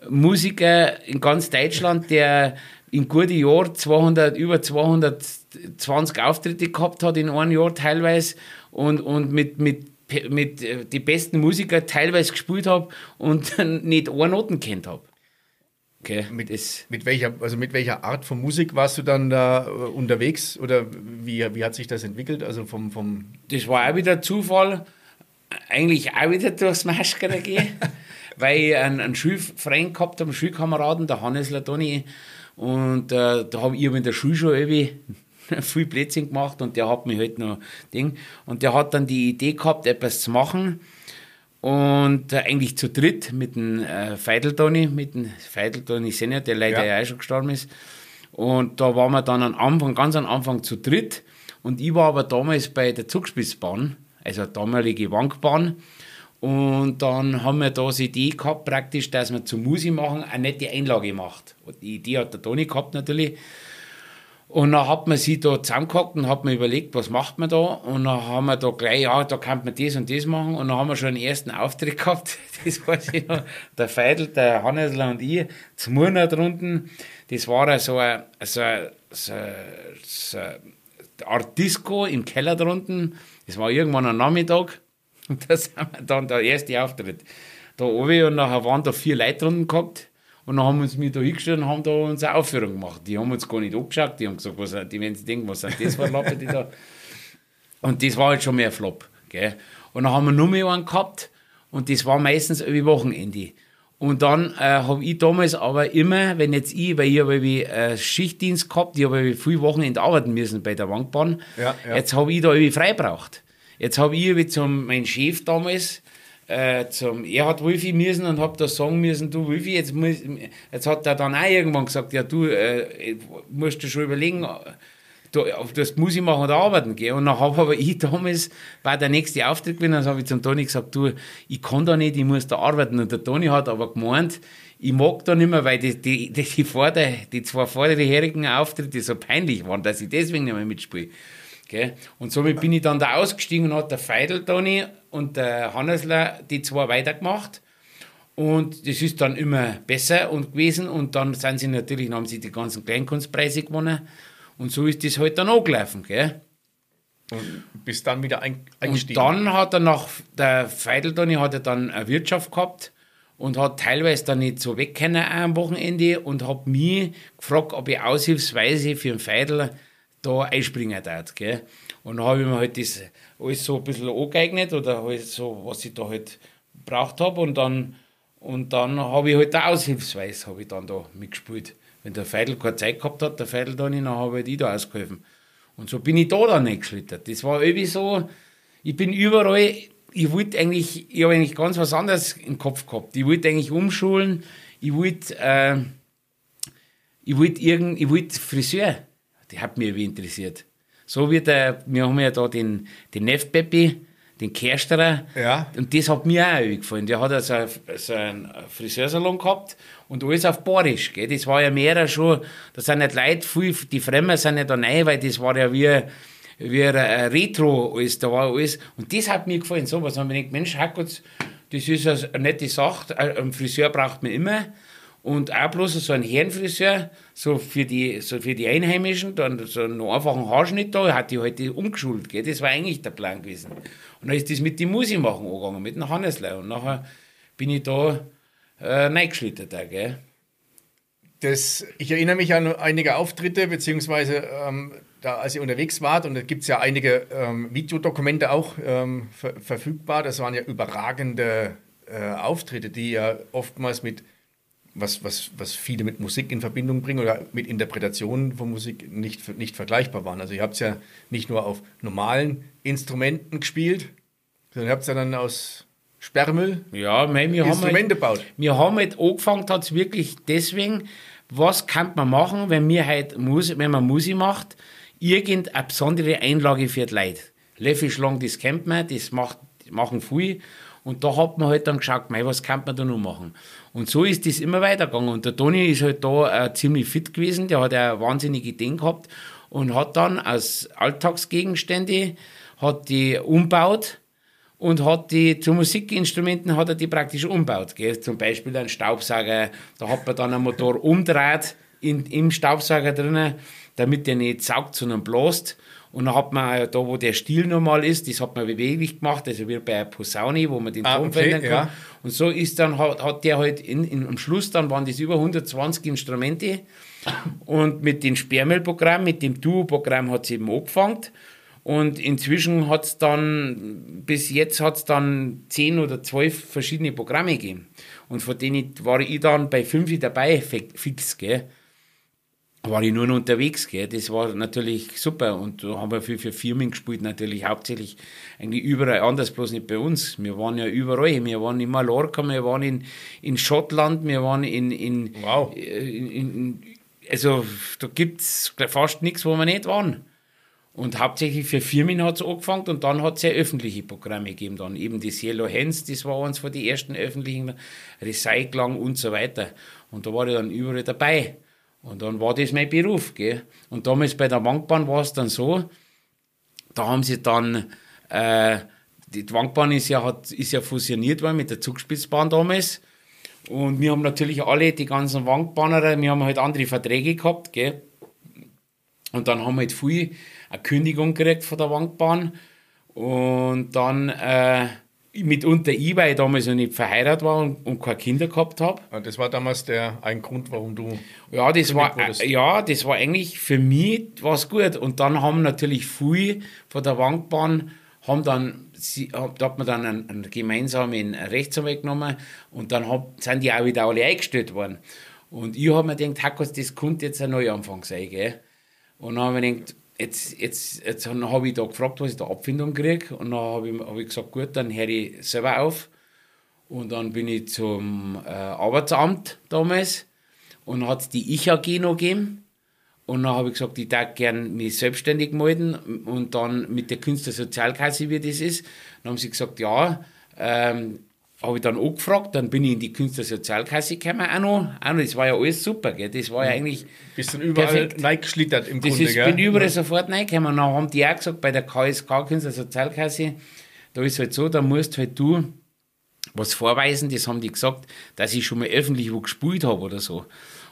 Musiker in ganz Deutschland, der in guten Jahren 200, über 220 Auftritte gehabt hat in einem Jahr teilweise und, und mit, mit, mit äh, die besten Musiker teilweise gespielt habe und nicht eine Noten kennt habe. Okay, Mit, mit, welcher, also mit welcher Art von Musik warst du dann da äh, unterwegs oder wie, wie hat sich das entwickelt? Also vom, vom das war auch wieder Zufall. Eigentlich auch wieder durchs Maschkere gehen, weil ich einen, einen Schulfreund gehabt habe, einen Schulkameraden, der Hannes Latoni. Und äh, da habe ich hab in der Schule schon irgendwie viel Plätzchen gemacht und der hat mich halt noch Ding. Und der hat dann die Idee gehabt, etwas zu machen. Und äh, eigentlich zu dritt mit dem äh, Feideltoni, mit dem Feideltoni Senior, der leider Ja. ja auch schon gestorben ist. Und da waren wir dann am Anfang, ganz am Anfang zu dritt. Und ich war aber damals bei der Zugspitzbahn, also damalige Wankbahn. Und dann haben wir da die Idee gehabt, praktisch, dass wir zur Musik machen eine nette Einlage macht. Und die Idee hat der Toni gehabt natürlich. Und dann hat man sich da zusammengehockt und hat mir überlegt, was macht man da? Und dann haben wir da gleich, ja, da kann man das und das machen. Und dann haben wir schon den ersten Auftritt gehabt. Das weiß ich noch. Der Feidel, der Hannesler und ich, zum Murner drunten. Das war so ein, so ein, so eine Art Disco im Keller drunten. Das war irgendwann am Nachmittag. Und da sind wir dann der erste Auftritt. Da oben und nachher waren da vier Leute drunten gehabt. Und dann haben wir uns mit da hingestellt und haben da unsere Aufführung gemacht. Die haben uns gar nicht angeschaut, die haben gesagt, was, die werden sich denken, was sind das für Lappen, die da. Und das war halt schon mehr Flop. Gell? Und dann haben wir noch mehr einen gehabt und das war meistens über Wochenende. Und dann äh, habe ich damals aber immer, wenn jetzt ich, weil ich habe irgendwie, äh, Schichtdienst gehabt, ich habe irgendwie viel Wochenende arbeiten müssen bei der Wankbahn, Ja, ja. jetzt habe ich da irgendwie frei braucht. Jetzt habe ich irgendwie zum, mein Chef damals, äh, zum Erhard Wolfi müssen und habe da sagen müssen, du Wolfi, jetzt, muss, jetzt hat er dann auch irgendwann gesagt, ja du, äh, musst du schon überlegen, das muss ich machen oder arbeiten gehen. Und dann habe aber ich damals, war der nächste Auftritt gewesen, dann habe ich zum Toni gesagt, du, ich kann da nicht, ich muss da arbeiten. Und der Toni hat aber gemeint, ich mag da nicht mehr, weil die, die, die, die, vorder, die zwei vorderjährigen Auftritte so peinlich waren, dass ich deswegen nicht mehr mitspiele. Gell? Und somit bin ich dann da ausgestiegen und hat der Feidel Toni und der Hannesler die zwei weitergemacht. Und das ist dann immer besser und gewesen. Und dann sind sie natürlich, haben sie die ganzen Kleinkunstpreise gewonnen. Und so ist das halt dann auch gelaufen. Gell? und bist dann wieder ein, Und eingestiegen. dann hat er nach, der Feideltoni hat er dann eine Wirtschaft gehabt und hat teilweise dann nicht so weg können am Wochenende und hat mich gefragt, ob ich aushilfsweise für den Feidel da einspringen darf. Gell? Und dann habe ich mir halt das alles so ein bisschen angeeignet oder halt so, was ich da halt braucht habe und dann, und dann habe ich halt da aushilfsweise habe ich dann da mitgespielt. Wenn der Feidel keine Zeit gehabt hat, der Feidel dann, dann habe ich da ausgeholfen. Und so bin ich da dann eingeschlittert. Das war irgendwie so, ich bin überall, ich wollte eigentlich, ich habe eigentlich ganz was anderes im Kopf gehabt. Ich wollte eigentlich umschulen, ich wollte, äh, ich wollte irgend, ich wollte Friseur. Die hat mich irgendwie interessiert. So wie der, wir haben ja da den, den Neff Peppi, den Kersterer. Ja. Und das hat mir auch gefallen. Der hat also so einen Friseursalon gehabt und alles auf Borisch. Gell? Das war ja mehr schon, da sind nicht Leute, viel, die Fremden sind ja da rein, weil das war ja wie, wie ein Retro, alles, da war alles. Und das hat mir gefallen. So was haben wir gedacht, Mensch, Hackutz, das ist eine nette Sache. Ein Friseur braucht man immer. Und auch bloß so ein Herrenfriseur, so für die, so für die Einheimischen, dann so einen einfachen Haarschnitt da, hat die halt die umgeschult, gell? Das war eigentlich der Plan gewesen. Und dann ist das mit dem Musik machen angegangen, mit dem Hanneslein. Und nachher bin ich da äh, reingeschlittert, gell? Das, ich erinnere mich an einige Auftritte, beziehungsweise ähm, da, als ihr unterwegs wart, und da gibt es ja einige ähm, Videodokumente auch ähm, ver verfügbar. Das waren ja überragende äh, Auftritte, die ja oftmals mit, was, was, was viele mit Musik in Verbindung bringen oder mit Interpretationen von Musik nicht, nicht vergleichbar waren. Also ihr habt es ja nicht nur auf normalen Instrumenten gespielt, sondern ihr habt es ja dann aus Sperrmüll Ja, mei, wir halt, Instrumente gebaut. wir haben halt angefangen, hat es wirklich deswegen, was kann man machen, wenn wir halt Musik, wenn man Musik macht, irgendeine besondere Einlage für die Leute. Löffelschlang, das kennt man, das macht, machen viele. Und da hat man halt dann geschaut, mei, was kann man da noch machen? Und so ist das immer weitergegangen. Und der Toni ist halt da äh, ziemlich fit gewesen, der hat ja wahnsinnige Ideen gehabt und hat dann aus Alltagsgegenstände, hat die umbaut und hat die zu Musikinstrumenten hat er die praktisch umbaut. Gell? Zum Beispiel ein Staubsauger, da hat man dann einen Motor umdreht in, im Staubsauger drinnen, damit der nicht saugt, sondern bläst. Und dann hat man da, wo der Stiel normal ist, das hat man beweglich gemacht, also wie bei einer Posaune, wo man den Ah, Ton okay, verändern kann. ja. Und so ist dann, hat, hat der halt in, in, am Schluss, dann waren das über 120 Instrumente. Und mit dem Sperrmüllprogramm, mit dem Duo-Programm hat es eben angefangen. Und inzwischen hat es dann, bis jetzt hat es dann 10 oder 12 verschiedene Programme gegeben. Und von denen war ich dann bei 5 dabei, fi- fix, gell war ich nur noch unterwegs, gell. Das war natürlich super. Und da haben wir viel für Firmen gespielt, natürlich hauptsächlich eigentlich überall anders, bloß nicht bei uns. Wir waren ja überall. Wir waren in Mallorca, wir waren in, in Schottland, wir waren in, in, Wow. in, in also da gibt's fast nichts, wo wir nicht waren. Und hauptsächlich für Firmen hat es angefangen und dann hat es ja öffentliche Programme gegeben. Dann eben das Yellow Hands, das war eines von den ersten öffentlichen, Recycling und so weiter. Und da war ich dann überall dabei. Und dann war das mein Beruf. Gell? Und damals bei der Wankbahn war es dann so, da haben sie dann, äh, die Wankbahn ist ja, hat, ist ja fusioniert worden mit der Zugspitzbahn damals. Und wir haben natürlich alle, die ganzen Wankbahner, wir haben halt andere Verträge gehabt, gell? Und dann haben wir halt viel eine Kündigung gekriegt von der Wankbahn. Und dann, äh, mitunter ich, weil ich damals noch nicht verheiratet war und, und keine Kinder gehabt habe. Ja, Das war damals der ein Grund, warum du. Ja, das war, wurdest. äh, ja, das war eigentlich für mich was gut. Und dann haben natürlich viele von der Wankbahn, haben dann, sie, hab- da hat man dann einen, einen gemeinsamen Rechtsanwalt genommen und dann hab, sind die auch wieder alle eingestellt worden. Und ich habe mir gedacht, Hackos, das könnte jetzt ein Neuanfang sein, gell? Und dann habe ich mir gedacht, jetzt, jetzt, jetzt habe ich da gefragt, was ich da Abfindung kriege. Und dann habe ich, hab ich gesagt, gut, dann höre ich selber auf. Und dann bin ich zum äh, Arbeitsamt damals und hat die Ich-AG noch gegeben. Und dann habe ich gesagt, ich darf gern mich selbstständig melden und dann mit der Künstlersozialkasse, wie das ist. Dann haben sie gesagt, ja, ähm, habe ich dann angefragt, dann bin ich in die Künstlersozialkasse gekommen, auch noch. Auch noch. Das war ja alles super, gell? das war ja eigentlich Bist dann überall Perfekt. reingeschlittert im das Grunde, ist, gell? bin überall sofort reingekommen. Und dann haben die auch gesagt, bei der KSK, Künstlersozialkasse, da ist halt so, da musst halt du was vorweisen, das haben die gesagt, dass ich schon mal öffentlich wo gespielt habe oder so.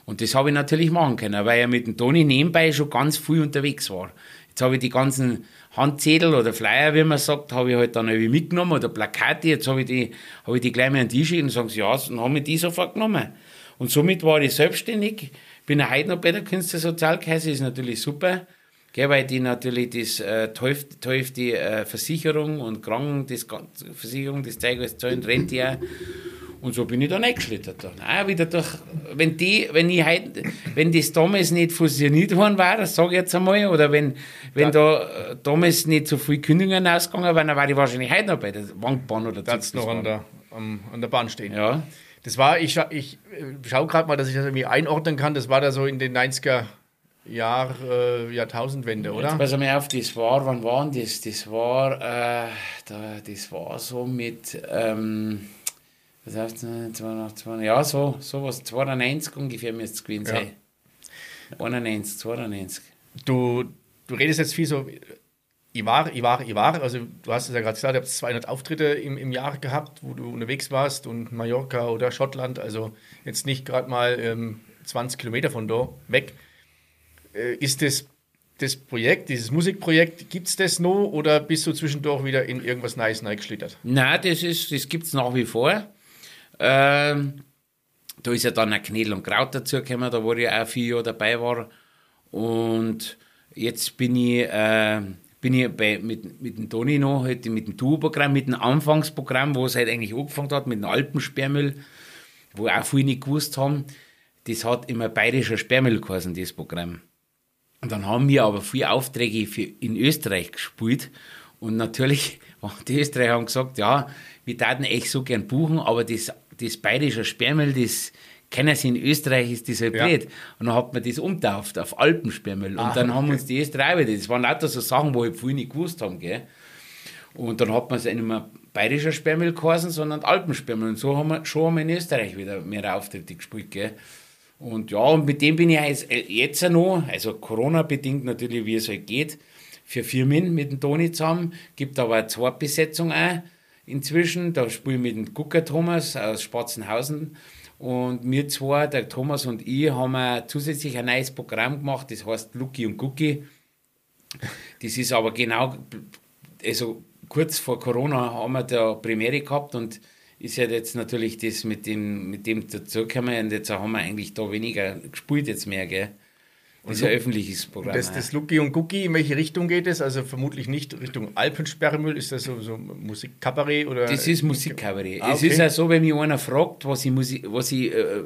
Und das habe ich natürlich machen können, weil ich mit dem Toni nebenbei schon ganz viel unterwegs war. Jetzt habe ich die ganzen Handzettel oder Flyer, wie man sagt, habe ich halt dann irgendwie mitgenommen oder Plakate, jetzt habe ich die, habe ich die gleich mal an den Tisch und sagen sie, ja, dann haben wir die sofort genommen. Und somit war ich selbstständig, bin ja heute noch bei der Künstlersozialkasse, ist natürlich super, gell, weil die natürlich das äh, Teuf, Teuf die äh, Versicherung und Kranken, das Versicherung, das Zeug alles zahlen, ja. Und so bin ich dann eingeschlittert. Dann. Auch wieder durch, wenn, die, wenn, ich heut, wenn das damals nicht fusioniert worden war, sage ich jetzt einmal, oder wenn, wenn da äh, damals nicht so viele Kündigungen ausgegangen wären, dann war ich wahrscheinlich heute noch bei der Wankbahn oder Da hat's noch an der, am, an der Bahn stehen. Ja. Das war, ich, scha- ich äh, schaue gerade mal, dass ich das irgendwie einordnen kann. Das war da so in den 90er Jahr, äh, Jahrtausendwende, Jetzt oder? pass mal auf, das war, wann war das? Das war, äh, da, das war so mit, ähm, was heißt das, 200, ja, so, sowas, 92 ungefähr müsste es gewesen Ja. sein. 91, 92. Du, du redest jetzt viel so, ich war, ich war, ich war. Also, du hast es ja gerade gesagt, ihr habt 200 Auftritte im, im Jahr gehabt, wo du unterwegs warst und Mallorca oder Schottland, also jetzt nicht gerade mal ähm, 20 Kilometer von da weg. Äh, ist das das Projekt, dieses Musikprojekt, gibt es das noch oder bist du zwischendurch wieder in irgendwas Neues reingeschlittert? Nein, das, ist, das gibt es nach wie vor. Ähm, da ist ja dann ein Knädel und Kraut dazugekommen, da wo ich auch vier Jahre dabei war. Und jetzt bin ich, äh, bin ich bei, mit, mit dem Toni noch, halt mit dem Duo-Programm, mit dem Anfangsprogramm, wo es halt eigentlich angefangen hat, mit dem Alpensperrmüll, wo auch viele nicht gewusst haben. Das hat immer bayerischer Sperrmüll geheißen, das Programm. Und dann haben wir aber viele Aufträge für, in Österreich gespielt. Und natürlich, die Österreicher haben gesagt, ja, wir taten echt so gern buchen, aber das, das bayerische Sperrmüll, das kennen sie in Österreich, ist das halt Ja. blöd. Und dann hat man das umtauft auf Alpensperrmüll. Und dann haben uns die Österreicher wieder, das waren lauter so Sachen, wo ich viele nicht gewusst haben, gell. Und dann hat man es einem bayerischer Sperrmüll geheißen, sondern Alpensperrmüll. Und so haben wir schon haben wir in Österreich wieder mehr Auftritte gespielt. Gell? Und ja, und mit dem bin ich jetzt, äh, jetzt noch, also Corona-bedingt natürlich, wie es halt geht, für Firmen mit dem Toni zusammen. Gibt aber eine Zweitbesetzung auch inzwischen. Da spiele ich mit dem Gucker Thomas aus Spatzenhausen. Und wir zwei, der Thomas und ich, haben zusätzlich ein neues Programm gemacht, das heißt Lucky und Cookie. Das ist aber genau, also kurz vor Corona haben wir da Premiere gehabt und ist ja jetzt natürlich das mit dem, mit dem dazugekommen und jetzt haben wir eigentlich da weniger gespielt jetzt mehr, gell? Das ist ein öffentliches Programm. Das, das Lucky und Gucki, in welche Richtung geht es? Also vermutlich nicht Richtung Alpensperrmüll. Ist das so, so Musikkabarett? Oder? Das ist Musikkabarett. Ah, okay. Es ist ja so, wenn mich einer fragt, was ich, Musik, was ich äh,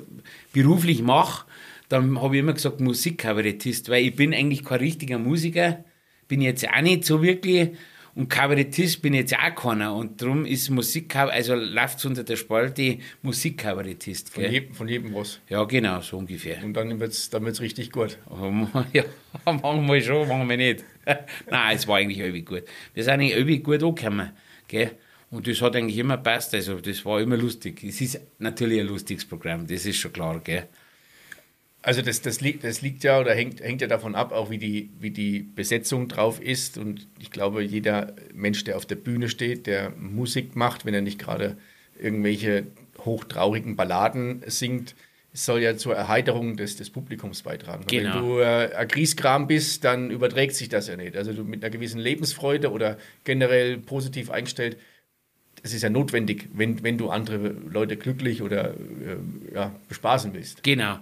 beruflich mache, dann habe ich immer gesagt Musikkabarettist, weil ich bin eigentlich kein richtiger Musiker, bin jetzt auch nicht so wirklich und Kabarettist bin ich jetzt auch keiner. Und darum ist Musik, also läuft es unter der Spalte Musikkabarettist. Von, jedem, von jedem was. Ja, genau, so ungefähr. Und dann wird es dann wird's richtig gut. ja, manchmal schon, manchmal nicht. Nein, es war eigentlich irgendwie gut. Wir sind eigentlich irgendwie gut angekommen. Gell? Und das hat eigentlich immer gepasst. Also, das war immer lustig. Es ist natürlich ein lustiges Programm, das ist schon klar. Gell? Also das, das, liegt, das liegt ja oder hängt, hängt ja davon ab, auch wie die, wie die Besetzung drauf ist. Und ich glaube, jeder Mensch, der auf der Bühne steht, der Musik macht, wenn er nicht gerade irgendwelche hochtraurigen Balladen singt, soll ja zur Erheiterung des, des Publikums beitragen. Genau. Wenn du äh, ein Grieskram bist, dann überträgt sich das ja nicht. Also du mit einer gewissen Lebensfreude oder generell positiv eingestellt, das ist ja notwendig, wenn, wenn du andere Leute glücklich oder äh, ja, bespaßen willst. Genau.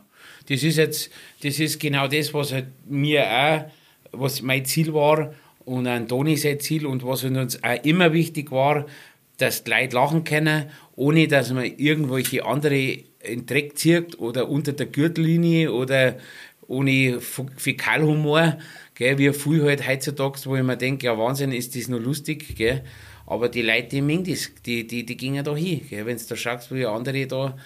Das ist jetzt, das ist genau das, was halt mir auch, was mein Ziel war und an Toni sein Ziel und was uns auch immer wichtig war, dass die Leute lachen können, ohne dass man irgendwelche andere in den Dreck zieht oder unter der Gürtellinie oder ohne Fäkalhumor, gell, wie viel halt heutzutage, wo ich mir denke, ja Wahnsinn, ist das noch lustig, gell. Aber die Leute, die mengen das, die, die, die gingen da hin, gell. Wenn du da schaust, wie andere da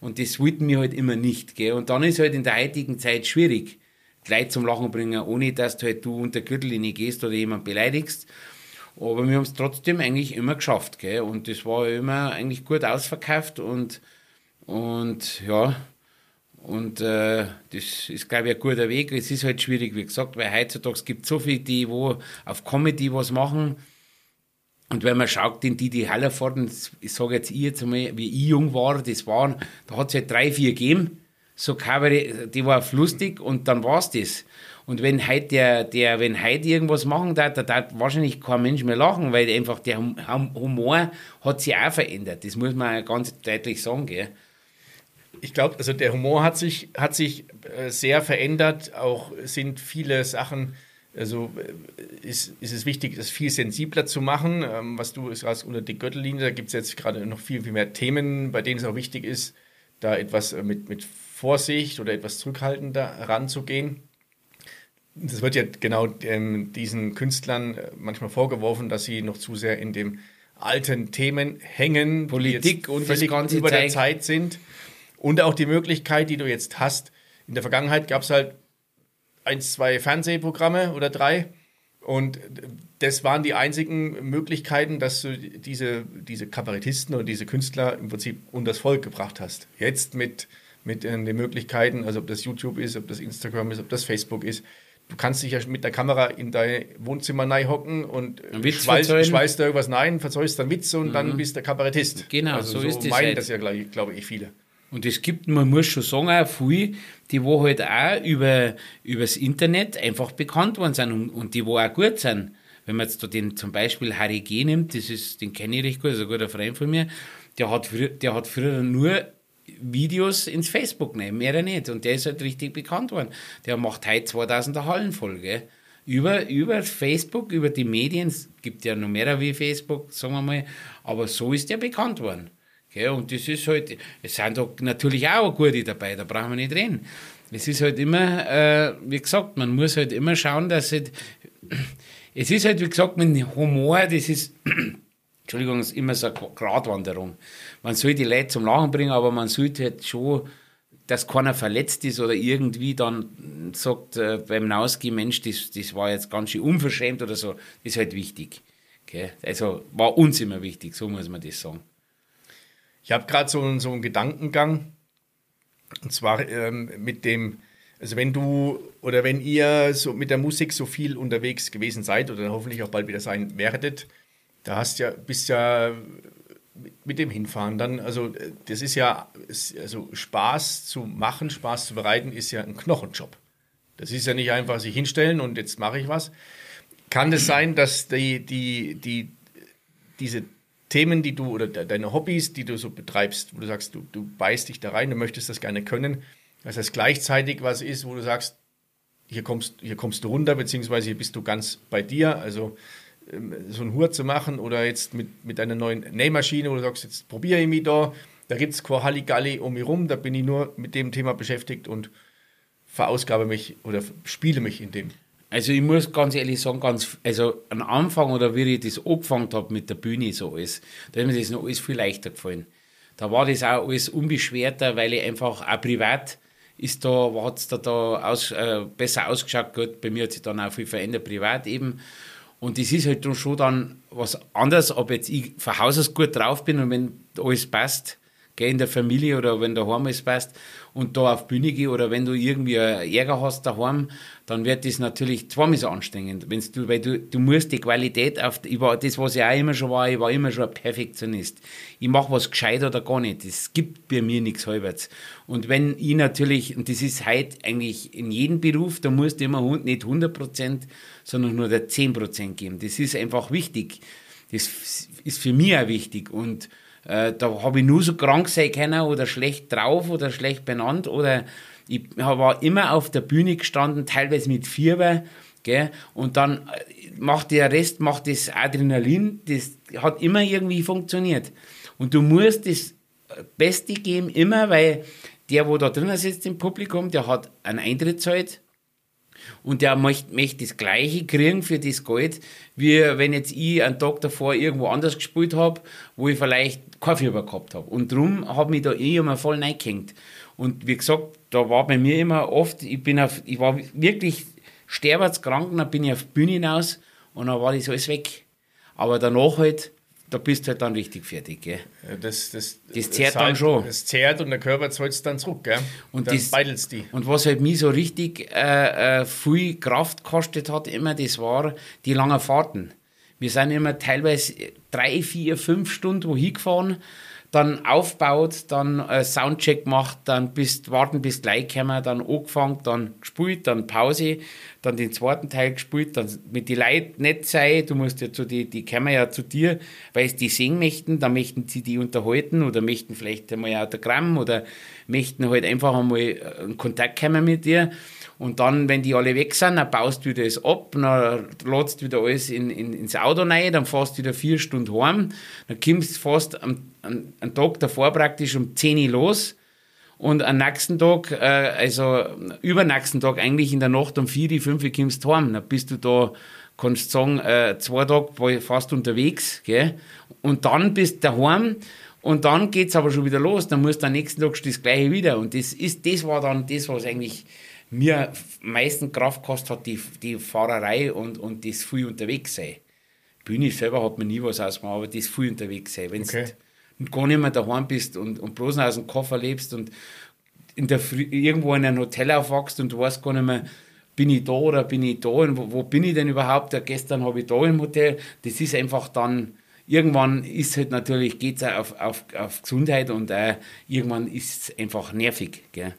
und das wollten wir halt immer nicht. Gell? Und dann ist halt in der heutigen Zeit schwierig, die Leute zum Lachen bringen, ohne dass du halt du unter Gürtellinie gehst oder jemand beleidigst. Aber wir haben es trotzdem eigentlich immer geschafft. Gell? Und das war immer eigentlich gut ausverkauft und, und ja, und äh, das ist, glaube ich, ein guter Weg. Es ist halt schwierig, wie gesagt, weil heutzutage gibt es so viele, die wo auf Comedy was machen und wenn man schaut, in die, die Hallerforden, ich sage jetzt ich jetzt einmal, wie ich jung war, das waren, da hat es halt drei, vier gegeben, so Kabarett, die war lustig und dann war es das. Und wenn heute der, der, wenn heute irgendwas machen darf, da darf wahrscheinlich kein Mensch mehr lachen, weil einfach der Humor hat sich auch verändert. Das muss man ganz deutlich sagen, gell. Ich glaube, also der Humor hat sich, hat sich äh, sehr verändert. Auch sind viele Sachen also äh, ist, ist es wichtig, das viel sensibler zu machen. Ähm, was du sagst, unter die Gürtellinie, da gibt es jetzt gerade noch viel, viel mehr Themen, bei denen es auch wichtig ist, da etwas äh, mit, mit Vorsicht oder etwas zurückhaltender ranzugehen. Das wird ja genau ähm, diesen Künstlern äh, manchmal vorgeworfen, dass sie noch zu sehr in dem alten Themen hängen, Politik und völlig über der Zeit sind. Und auch die Möglichkeit, die du jetzt hast. In der Vergangenheit gab es halt ein, zwei Fernsehprogramme oder drei. Und das waren die einzigen Möglichkeiten, dass du diese, diese Kabarettisten oder diese Künstler im Prinzip unter das Volk gebracht hast. Jetzt mit, mit den Möglichkeiten, also ob das YouTube ist, ob das Instagram ist, ob das Facebook ist, du kannst dich ja mit der Kamera in dein Wohnzimmer hocken und schweißt, schweißt da irgendwas nein, verzeihst dann Witz und mhm. dann bist du Kabarettist. Genau, also so, so ist meinen halt. das ja, glaube glaub ich, viele. Und es gibt, man muss schon sagen, auch viele, die wo halt auch über, übers Internet einfach bekannt worden sind und, und die wo auch gut sind. Wenn man jetzt da den zum Beispiel Harry G. nimmt, das ist, den kenne ich recht gut, ist ein guter Freund von mir, der hat, der hat früher nur Videos ins Facebook genommen, mehr nicht. Und der ist halt richtig bekannt worden. Der macht heute 2000er Hallen voll, gell? Über, über Facebook, über die Medien, es gibt ja noch mehr wie Facebook, sagen wir mal, aber so ist der bekannt worden. Gell? Und das ist halt, es sind doch natürlich auch gute dabei, da brauchen wir nicht reden. Es ist halt immer, äh, wie gesagt, man muss halt immer schauen, dass halt, es ist halt, wie gesagt, mit Humor, das ist, Entschuldigung, ist immer so eine Gratwanderung. Man soll die Leute zum Lachen bringen, aber man sollte halt schon, dass keiner verletzt ist oder irgendwie dann sagt äh, beim Nausgehen, Mensch, das, das war jetzt ganz schön unverschämt oder so, das ist halt wichtig. Gell? Also war uns immer wichtig, so muss man das sagen. Ich habe gerade so, so einen Gedankengang, und zwar ähm, mit dem, also wenn du oder wenn ihr so mit der Musik so viel unterwegs gewesen seid oder hoffentlich auch bald wieder sein werdet, da hast ja, bist ja mit dem Hinfahren dann, also das ist ja, also Spaß zu machen, Spaß zu bereiten, ist ja ein Knochenjob. Das ist ja nicht einfach sich hinstellen und jetzt mache ich was. Kann es sein, dass die, die, die, diese Themen, die du oder deine Hobbys, die du so betreibst, wo du sagst, du, du beißt dich da rein, du möchtest das gerne können, dass das gleichzeitig was ist, wo du sagst, hier kommst, hier kommst du runter, beziehungsweise hier bist du ganz bei dir. Also ähm, so einen Hurt zu machen oder jetzt mit, mit einer neuen Nähmaschine, wo du sagst, jetzt probiere ich mich da, da gibt es Halligalli um mich rum, da bin ich nur mit dem Thema beschäftigt und verausgabe mich oder spiele mich in dem. Also ich muss ganz ehrlich sagen, ganz, also am Anfang oder wie ich das angefangen habe mit der Bühne so alles, da ist mir das noch alles viel leichter gefallen. Da war das auch alles unbeschwerter, weil ich einfach auch privat ist da, hat es da, da aus, äh, besser ausgeschaut. Gut, bei mir hat sich dann auch viel verändert, privat eben. Und das ist halt schon dann was anderes, ob jetzt ich von Haus aus gut drauf bin und wenn alles passt, gell, in der Familie oder wenn daheim alles passt und da auf Bühne gehe oder wenn du irgendwie Ärger hast daheim, dann wird das natürlich zweimal so anstrengend. Wenn's du, weil du, du musst die Qualität auf, ich war, das was ich auch immer schon war, ich war immer schon ein Perfektionist. Ich mache was gescheit oder gar nicht. Es gibt bei mir nichts halbwegs. Und wenn ich natürlich, und das ist heute eigentlich in jedem Beruf, da musst du immer nicht 100 Prozent, sondern nur der 10 Prozent geben. Das ist einfach wichtig. Das ist für mich auch wichtig. Und äh, da habe ich nur so krank sein können oder schlecht drauf oder schlecht benannt oder ich war immer auf der Bühne gestanden, teilweise mit Fieber, gell, und dann äh, macht der Rest, macht das Adrenalin, das hat immer irgendwie funktioniert. Und du musst das Beste geben, immer, weil der, wo da drinnen sitzt im Publikum, der hat einen Eintritt zahlt, und der möchte, möchte das Gleiche kriegen für das Geld, wie wenn jetzt ich einen Tag davor irgendwo anders gespielt habe, wo ich vielleicht kein gehabt habe. Und darum habe ich da eh immer voll reingehängt. Und wie gesagt, da war bei mir immer oft, ich bin auf, ich war wirklich sterbenskrank, dann bin ich auf die Bühne hinaus und dann war das alles weg. Aber danach halt, da bist du halt dann richtig fertig. Gell? Das, das, das zehrt das dann halt, schon. Das zehrt und der Körper zahlt es dann zurück. Gell? Und, dann das, die. Und was halt mich so richtig äh, äh, viel Kraft gekostet hat, immer, das war die langen Fahrten. Wir sind immer teilweise drei, vier, fünf Stunden wohin gefahren dann aufbaut, dann äh, Soundcheck gemacht, dann bist, warten bis gleich kommen, dann angefangen, dann gespielt, dann Pause, dann den zweiten Teil gespielt, dann mit die Leuten nett sein, du musst ja zu die, die kommen ja zu dir, weil sie die singen möchten, dann möchten sie die unterhalten oder möchten vielleicht einmal ein Autogramm oder möchten halt einfach einmal äh, in Kontakt kommen mit dir. Und dann, wenn die alle weg sind, dann baust du wieder das ab, dann lädst du wieder alles in, in, ins Auto rein, dann fährst du wieder vier Stunden heim, dann kommst du fast am, am, am Tag davor praktisch um 10 Uhr los und am nächsten Tag, äh, also übernächsten Tag eigentlich in der Nacht um 4, 5 Uhr kommst du heim. Dann bist du da, kannst sagen, äh, zwei Tage fast unterwegs, gell? Und dann bist du daheim und dann geht's aber schon wieder los. Dann musst du am nächsten Tag das Gleiche wieder. Und das ist, das war dann das, was eigentlich mir am meisten Kraft gekostet hat, die, die Fahrerei und, und das viel unterwegs sein. Bühne selber hat mir nie was ausgemacht, aber das viel unterwegs sein. Wenn okay. du gar nicht mehr daheim bist und, und bloß aus dem Koffer lebst und in der Früh, irgendwo in einem Hotel aufwachst und du weißt gar nicht mehr, bin ich da oder bin ich da und wo, wo bin ich denn überhaupt? Ja, gestern habe ich da im Hotel. Das ist einfach dann, irgendwann ist halt natürlich, geht es auf, auf, auf Gesundheit und äh, irgendwann ist es einfach nervig. Gell?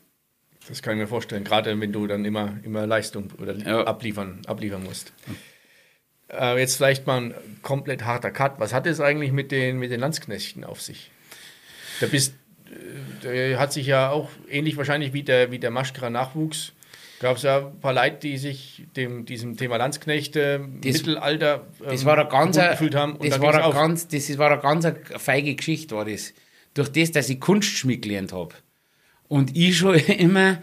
Das kann ich mir vorstellen, gerade wenn du dann immer, immer Leistung oder ja. abliefern, abliefern musst. Äh, jetzt vielleicht mal ein komplett harter Cut. Was hat es eigentlich mit den, mit den Landsknechten auf sich? Da bist, äh, der hat sich ja auch ähnlich wahrscheinlich wie der, wie der Maschkerer Nachwuchs. Gab es ja ein paar Leute, die sich dem, diesem Thema Landsknechte das, Mittelalter ähm, das war eine ganz, gefühlt haben. Und das, war eine ganz, das war eine ganz feige Geschichte, war das. Durch das, dass ich Kunstschmied gelernt habe und ich schon immer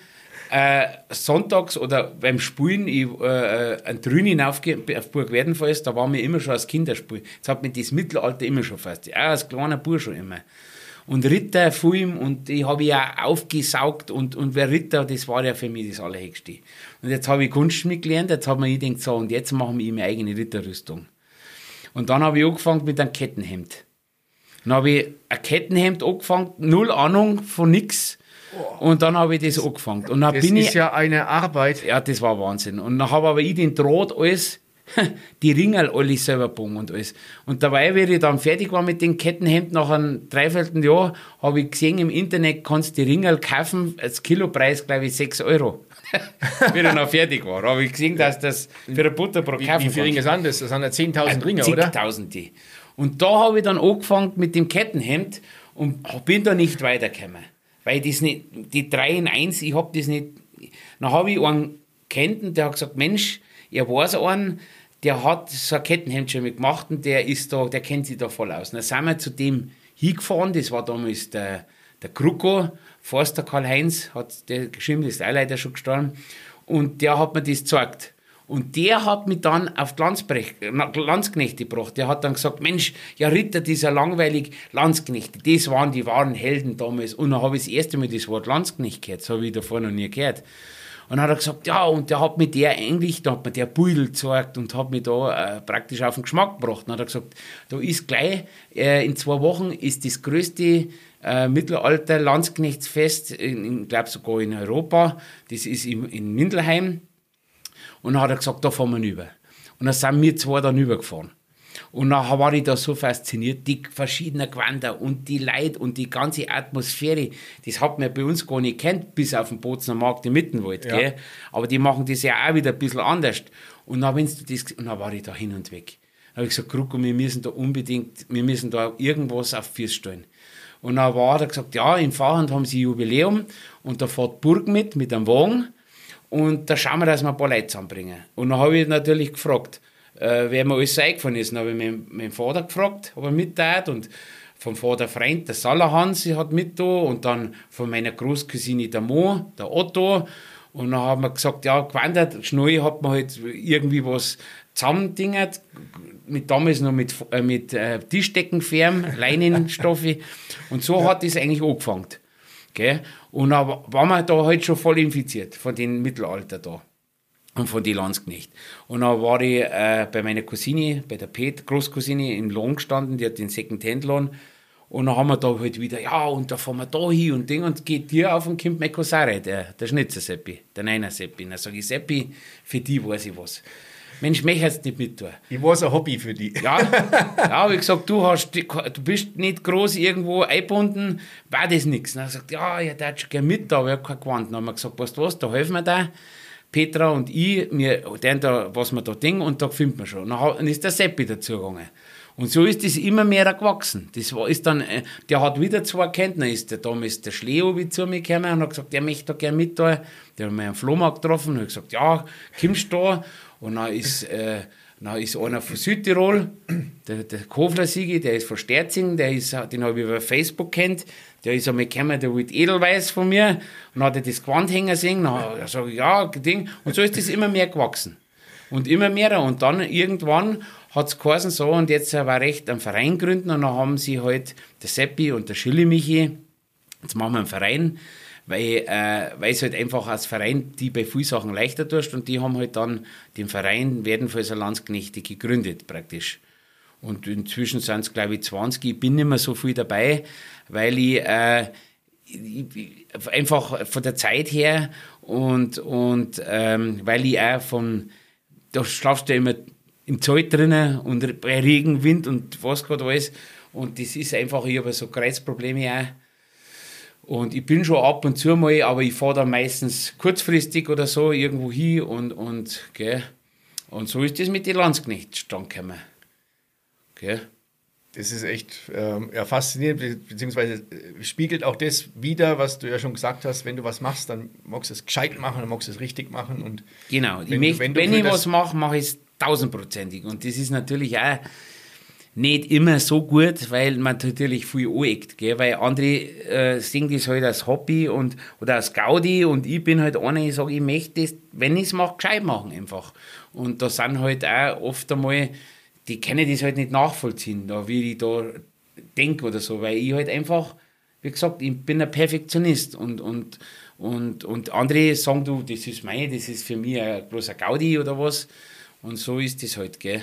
äh, sonntags oder beim Spielen ich, äh, ein Trün auf Burg Werdenfels, da war mir immer schon als Kinderspiel. Das hat mir das Mittelalter immer schon fast. Ja, als kleiner Bub schon immer. Und Ritterfilm und ich habe ja aufgesaugt und, und wer Ritter, das war ja für mich das Allerhöchste. Und jetzt habe ich Kunst mitgelernt, jetzt habe ich gedacht, so, und jetzt machen wir meine eigene Ritterrüstung. Und dann habe ich angefangen mit einem Kettenhemd. Dann habe ich ein Kettenhemd angefangen, null Ahnung von nix. Und dann habe ich das angefangen. Und dann Das bin ist ich, ja eine Arbeit. ja, das war Wahnsinn. Und dann habe aber ich den Draht alles, die Ringel alles selber bogen und alles. Und dabei, wie ich dann fertig war mit den Kettenhemd, nach einem dreiviertel Jahr, habe ich gesehen, im Internet kannst du die Ringel kaufen, als Kilopreis, glaube ich, 6 Euro. wie ich dann fertig war. habe ich gesehen, dass das für ein Butterbrot Wie, kaufen wie viele Ringe sind das? Das sind ja 10.000 Ringe, oder? Zigtausende. Und da habe ich dann angefangen mit dem Kettenhemd und bin da nicht weitergekommen. Weil das nicht, die 3 in 1, ich habe das nicht. Dann habe ich einen kennt und der hat gesagt, Mensch, er weiß einen, der hat so ein Kettenhemd schon gemacht und der ist da, der kennt sich da voll aus. Und dann sind wir zu dem hingefahren, das war damals der, der Kruko, Forster Karl-Heinz, hat der geschrieben, ist auch leider schon gestorben, und der hat mir das gezeigt. Und der hat mich dann auf Landsknechte gebracht. Der hat dann gesagt, Mensch, ja Ritter, ja langweilig, Landsknechte, das waren die wahren Helden damals. Und dann habe ich das erste Mal das Wort Landsknecht gehört, das habe ich davor noch nie gehört. Und dann hat er gesagt, ja, und der hat mir der eigentlich, da hat mir der Beudel gezeigt und hat mich da äh, praktisch auf den Geschmack gebracht. Dann hat er gesagt, da ist gleich, äh, in zwei Wochen ist das größte äh, Mittelalter Landsknechtsfest, ich glaube sogar in Europa, das ist im, in Mindelheim. Und dann hat er gesagt, da fahren wir rüber. Und dann sind wir zwei dann rübergefahren. Und dann war ich da so fasziniert, die verschiedenen Gewänder und die Leute und die ganze Atmosphäre, das hat man bei uns gar nicht kennt, bis auf den Bozner Markt im Mittenwald, Ja. gell? Aber die machen das ja auch wieder ein bisschen anders. Und dann, wenn's du das, und dann war ich da hin und weg. Dann habe ich gesagt, Kruko, wir müssen da unbedingt, wir müssen da irgendwas auf Füße stellen. Und dann war er gesagt, ja, in Fahrhand haben sie Jubiläum und da fährt Burg mit, mit einem Wagen. Und da schauen wir, dass wir ein paar Leute zusammenbringen. Und dann habe ich natürlich gefragt, äh, wer mir alles so eingefallen ist. Dann habe ich meinen, meinen Vater gefragt, ob er mittat. Und vom Vater Freund, der Salahans, hat mit da. Und dann von meiner Großcousine, der Mo, der Otto. Und dann haben wir gesagt, ja, gewandert, schnell hat man halt irgendwie was zusammendingert. Mit, damals noch mit, äh, mit äh, Tischdeckenfärben, Leinenstoffe. Und so hat das eigentlich angefangen. Gell? Und dann waren wir da halt schon voll infiziert von den Mittelalter da und von den Landsknecht. Und dann war ich äh, bei meiner Cousine, bei der Pet, Großcousine, im Lohn gestanden, die hat den Second-Hand-Lohn. Und dann haben wir da halt wieder, ja, und da fahren wir da hin und Ding, und geht dir auf und kommt mein Cousin, der, der Schnitzer-Seppi, der Neiner-Seppi. Dann sage ich, Seppi, für die weiß ich was. Mensch, möchtest nicht mit tun? Ich war so ein Hobby für die. Ja, ja habe ich gesagt, du, hast, du bist nicht groß irgendwo eingebunden, war das nichts. Dann hat er gesagt, ja, der hat schon gerne mit, aber ich habe kein Gewand. Dann haben wir gesagt, weißt du was, da helfen wir da. Petra und ich, wir tun da, was wir da denken, und da finden wir schon. Dann ist der Seppi dazugegangen. Und so ist das immer mehr gewachsen. Das war, ist dann, äh, der hat wieder zwei kennt, dann ist der damals der Schleo wie zu mir gekommen und hat gesagt, der möchte da gerne mit da. Der hat mich am Flohmarkt getroffen und hat gesagt, ja, kommst du da? Und dann ist, äh, dann ist einer von Südtirol, der, der Kofler Sigi, der ist von Sterzing, der ist, den habe ich über Facebook kennt. Der ist einmal gekommen, der wollte Edelweiß von mir. Und dann hat er das Gewand hängen sehen. Dann sage ich, ja, Ding. Und so ist das immer mehr gewachsen. Und immer mehr. Und dann irgendwann hat es geheißen, so, und jetzt war recht einen Verein gründen. Und dann haben sie halt der Seppi und der Schilli Michi, jetzt machen wir einen Verein, weil, äh, weil es halt einfach als Verein die bei vielen Sachen leichter tust. Und die haben halt dann den Verein Werdenfelser Landsknechte gegründet, praktisch. Und inzwischen sind es, glaube ich, 20. Ich bin nicht mehr so viel dabei, weil ich, äh, ich einfach von der Zeit her und, und ähm, weil ich auch von, da schlafst du ja immer im Zelt drinnen und bei Regen, Wind und was gerade alles. Und das ist einfach, ich habe so Kreuzprobleme auch. Und ich bin schon ab und zu mal, aber ich fahre dann meistens kurzfristig oder so irgendwo hin und, und, gell. Und so ist das mit den Landsknecht stand gekommen. Gell? Das ist echt ähm, ja, faszinierend, be- beziehungsweise äh, spiegelt auch das wider, was du ja schon gesagt hast, wenn du was machst, dann magst du es gescheit machen, dann magst du es richtig machen und Genau. ich Wenn- möcht, wenn wenn, du für ich was mache, mache ich es tausendprozentig. Und das ist natürlich auch nicht immer so gut, weil man natürlich viel aneckt, gell? weil andere äh, sehen das halt als Hobby und, oder als Gaudi und ich bin halt einer, ich sage, ich möchte das, wenn ich es mache, gescheit machen einfach. Und da sind halt auch oft einmal, die können das halt nicht nachvollziehen, da, wie ich da denke oder so, weil ich halt einfach, wie gesagt, ich bin ein Perfektionist und, und, und, und andere sagen, du, das ist mein, das ist für mich ein großer Gaudi oder was. Und so ist das halt, gell.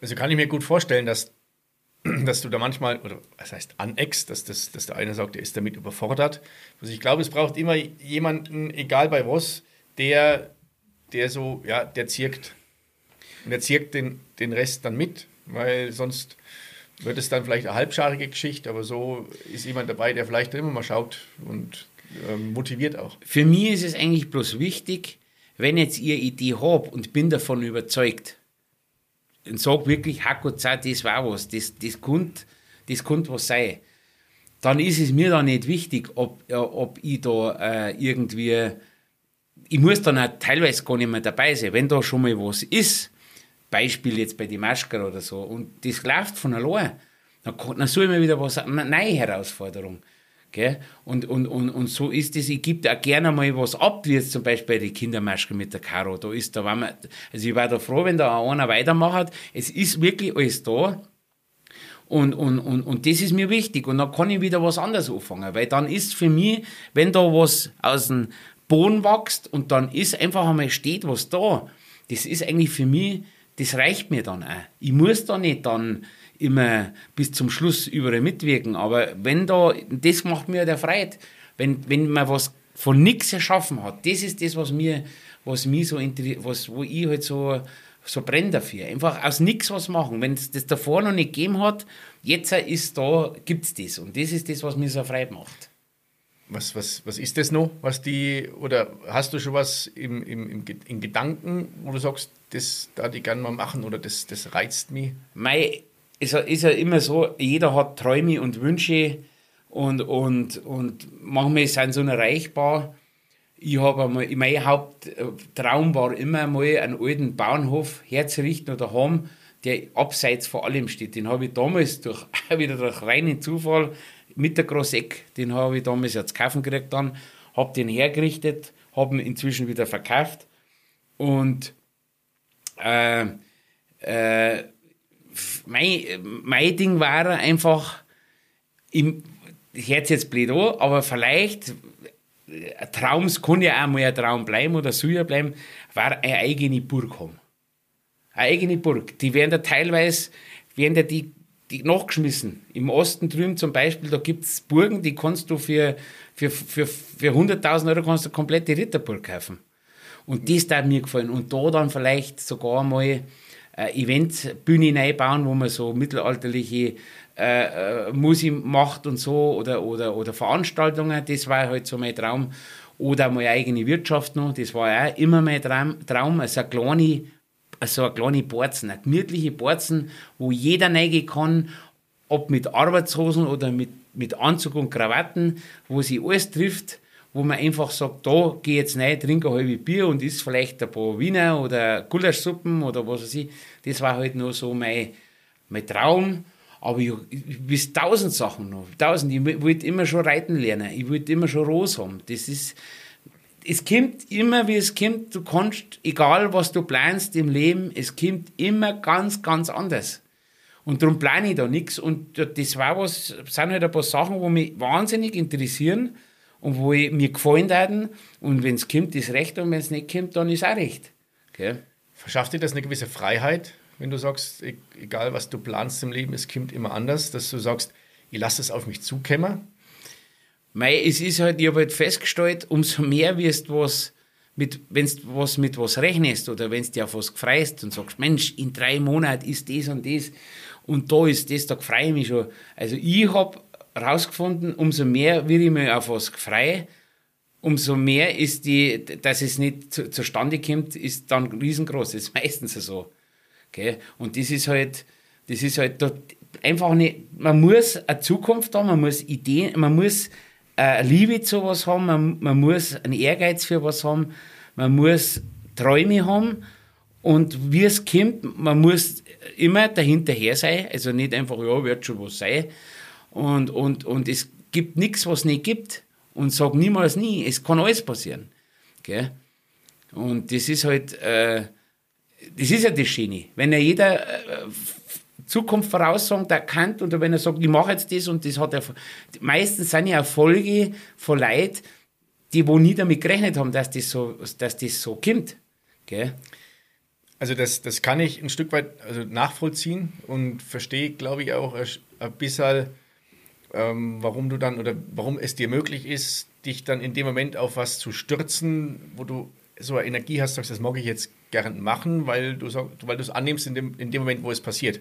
Also kann ich mir gut vorstellen, dass, dass du da manchmal, oder was heißt aneckst, dass, das, dass der eine sagt, der ist damit überfordert. Also ich glaube, es braucht immer jemanden, egal bei was, der, der so, ja, der zirkt. Und der zirkt den, den Rest dann mit, weil sonst wird es dann vielleicht eine halbscharige Geschichte, aber so ist jemand dabei, der vielleicht immer mal schaut und ähm, motiviert auch. Für mich ist es eigentlich bloß wichtig, wenn jetzt ihr Idee habt und bin davon überzeugt, und sage wirklich, Hakutzat, das war was, das, das könnte das könnt was sein, dann ist es mir da nicht wichtig, ob, äh, ob ich da äh, irgendwie, ich muss dann auch teilweise gar nicht mehr dabei sein, wenn da schon mal was ist, Beispiel jetzt bei die Maschker oder so, und das läuft von allein, dann, dann soll ich mir wieder was, eine neue Herausforderung. Gell? Und, und, und, und so ist es, ich gebe auch gerne mal was ab, wie jetzt zum Beispiel die Kindermaschke mit der Karo. Da ist, da war man, also ich war da froh, wenn da einer weitermacht. Es ist wirklich alles da. Und, und, und, und das ist mir wichtig. Und dann kann ich wieder was anderes anfangen. Weil dann ist für mich, wenn da was aus dem Boden wächst und dann ist einfach einmal steht was da, das ist eigentlich für mich, das reicht mir dann auch. Ich muss da nicht dann immer bis zum Schluss überall mitwirken. Aber wenn da, das macht mir der Freude, wenn, wenn man was von nichts erschaffen hat, das ist das, was mir, was mich so was, wo ich halt so, so brenne dafür. Einfach aus nichts was machen. Wenn es das davor noch nicht gegeben hat, jetzt ist da, gibt es das. Und das ist das, was mir so Freude macht. Was, was, was ist das noch, was die, oder hast du schon was im, im, im, in Gedanken, wo du sagst, das da die gerne mal machen oder das, das reizt mich? Mei, es ist ja immer so, jeder hat Träume und Wünsche und, und, und manchmal sind sie unerreichbar. Ich habe mein Haupttraum war immer mal einen alten Bauernhof herzurichten oder haben, der abseits von allem steht. Den habe ich damals durch, wieder durch reinen Zufall mit der Grosseck, den habe ich damals jetzt kaufen gekriegt dann, habe den hergerichtet, habe ihn inzwischen wieder verkauft und äh, äh, mein, mein Ding war einfach, im, ich hört jetzt blöd an, aber vielleicht, ein Traum, es kann ja auch mal ein Traum bleiben oder soll ja bleiben, war eine eigene Burg haben. Eine eigene Burg. Die werden da teilweise, werden da die, die nachgeschmissen. Im Osten drüben zum Beispiel, da gibt es Burgen, die kannst du für, für, für, für 100.000 Euro kannst du komplette Ritterburg kaufen. Und das hat mir gefallen. Und da dann vielleicht sogar mal äh, Eventbühne reinbauen, wo man so mittelalterliche äh, äh, Musik macht und so oder, oder, oder Veranstaltungen, das war halt so mein Traum. Oder meine eigene Wirtschaft noch, das war auch immer mein Traum, Traum. Also eine kleine, also eine kleine Borzen, eine gemütliche Borzen, wo jeder reingehen kann, ob mit Arbeitshosen oder mit, mit Anzug und Krawatten, wo sie alles trifft wo man einfach sagt, da geh jetzt rein, trinke ein halbes Bier und isst vielleicht ein paar Wiener oder Gulaschsuppen oder was weiß ich. Das war halt nur so mein, mein Traum. Aber ich, ich bis tausend Sachen noch. Tausend. Ich wollte immer schon reiten lernen. Ich wollte immer schon Rose haben. Das ist, es kommt immer, wie es kommt. Du kannst, egal was du planst im Leben, es kommt immer ganz, ganz anders. Und darum plane ich da nichts. Und das war was, sind halt ein paar Sachen, wo mich wahnsinnig interessieren und wo ich, mir gefallen werden. Und wenn es kommt, ist recht und wenn es nicht kommt, dann ist auch recht. Okay? Verschafft dir das eine gewisse Freiheit, wenn du sagst, e-, egal was du planst im Leben, es kommt immer anders, dass du sagst, ich lasse es auf mich zukommen? Mei, es ist halt, ich habe halt festgestellt, umso mehr wirst du was mit, wenn du was mit was rechnest oder wenn du dir auf was freust und sagst, Mensch, in drei Monaten ist das und das und da ist das, da freue ich mich schon. Also ich habe rausgefunden, umso mehr will ich mich auf was frei, umso mehr ist die, dass es nicht zu, zustande kommt, ist dann riesengroß. Das ist meistens so. Okay? Und das ist halt, das ist halt einfach nicht, man muss eine Zukunft haben, man muss Ideen, man muss äh, Liebe zu was haben, man, man muss einen Ehrgeiz für was haben, man muss Träume haben und wie es kommt, man muss immer dahinterher sein, also nicht einfach, ja, wird schon was sein, und, und, und es gibt nichts, was nicht gibt. Und sag niemals nie. Es kann alles passieren. Gell? Und das ist halt, äh, das ist ja das Schöne. Wenn ja jeder äh, Zukunft voraussagt, erkannt, oder wenn er sagt, ich mache jetzt das und das hat er, meistens sind ja Erfolge von Leuten, die wo nie damit gerechnet haben, dass das so, dass das so kommt. Gell? Also das, das kann ich ein Stück weit also nachvollziehen und verstehe, glaube ich, auch ein bisschen, ähm, warum du dann oder warum es dir möglich ist, dich dann in dem Moment auf was zu stürzen, wo du so eine Energie hast, sagst, das mag ich jetzt gern machen, weil du weil es annimmst in dem, in dem Moment, wo es passiert.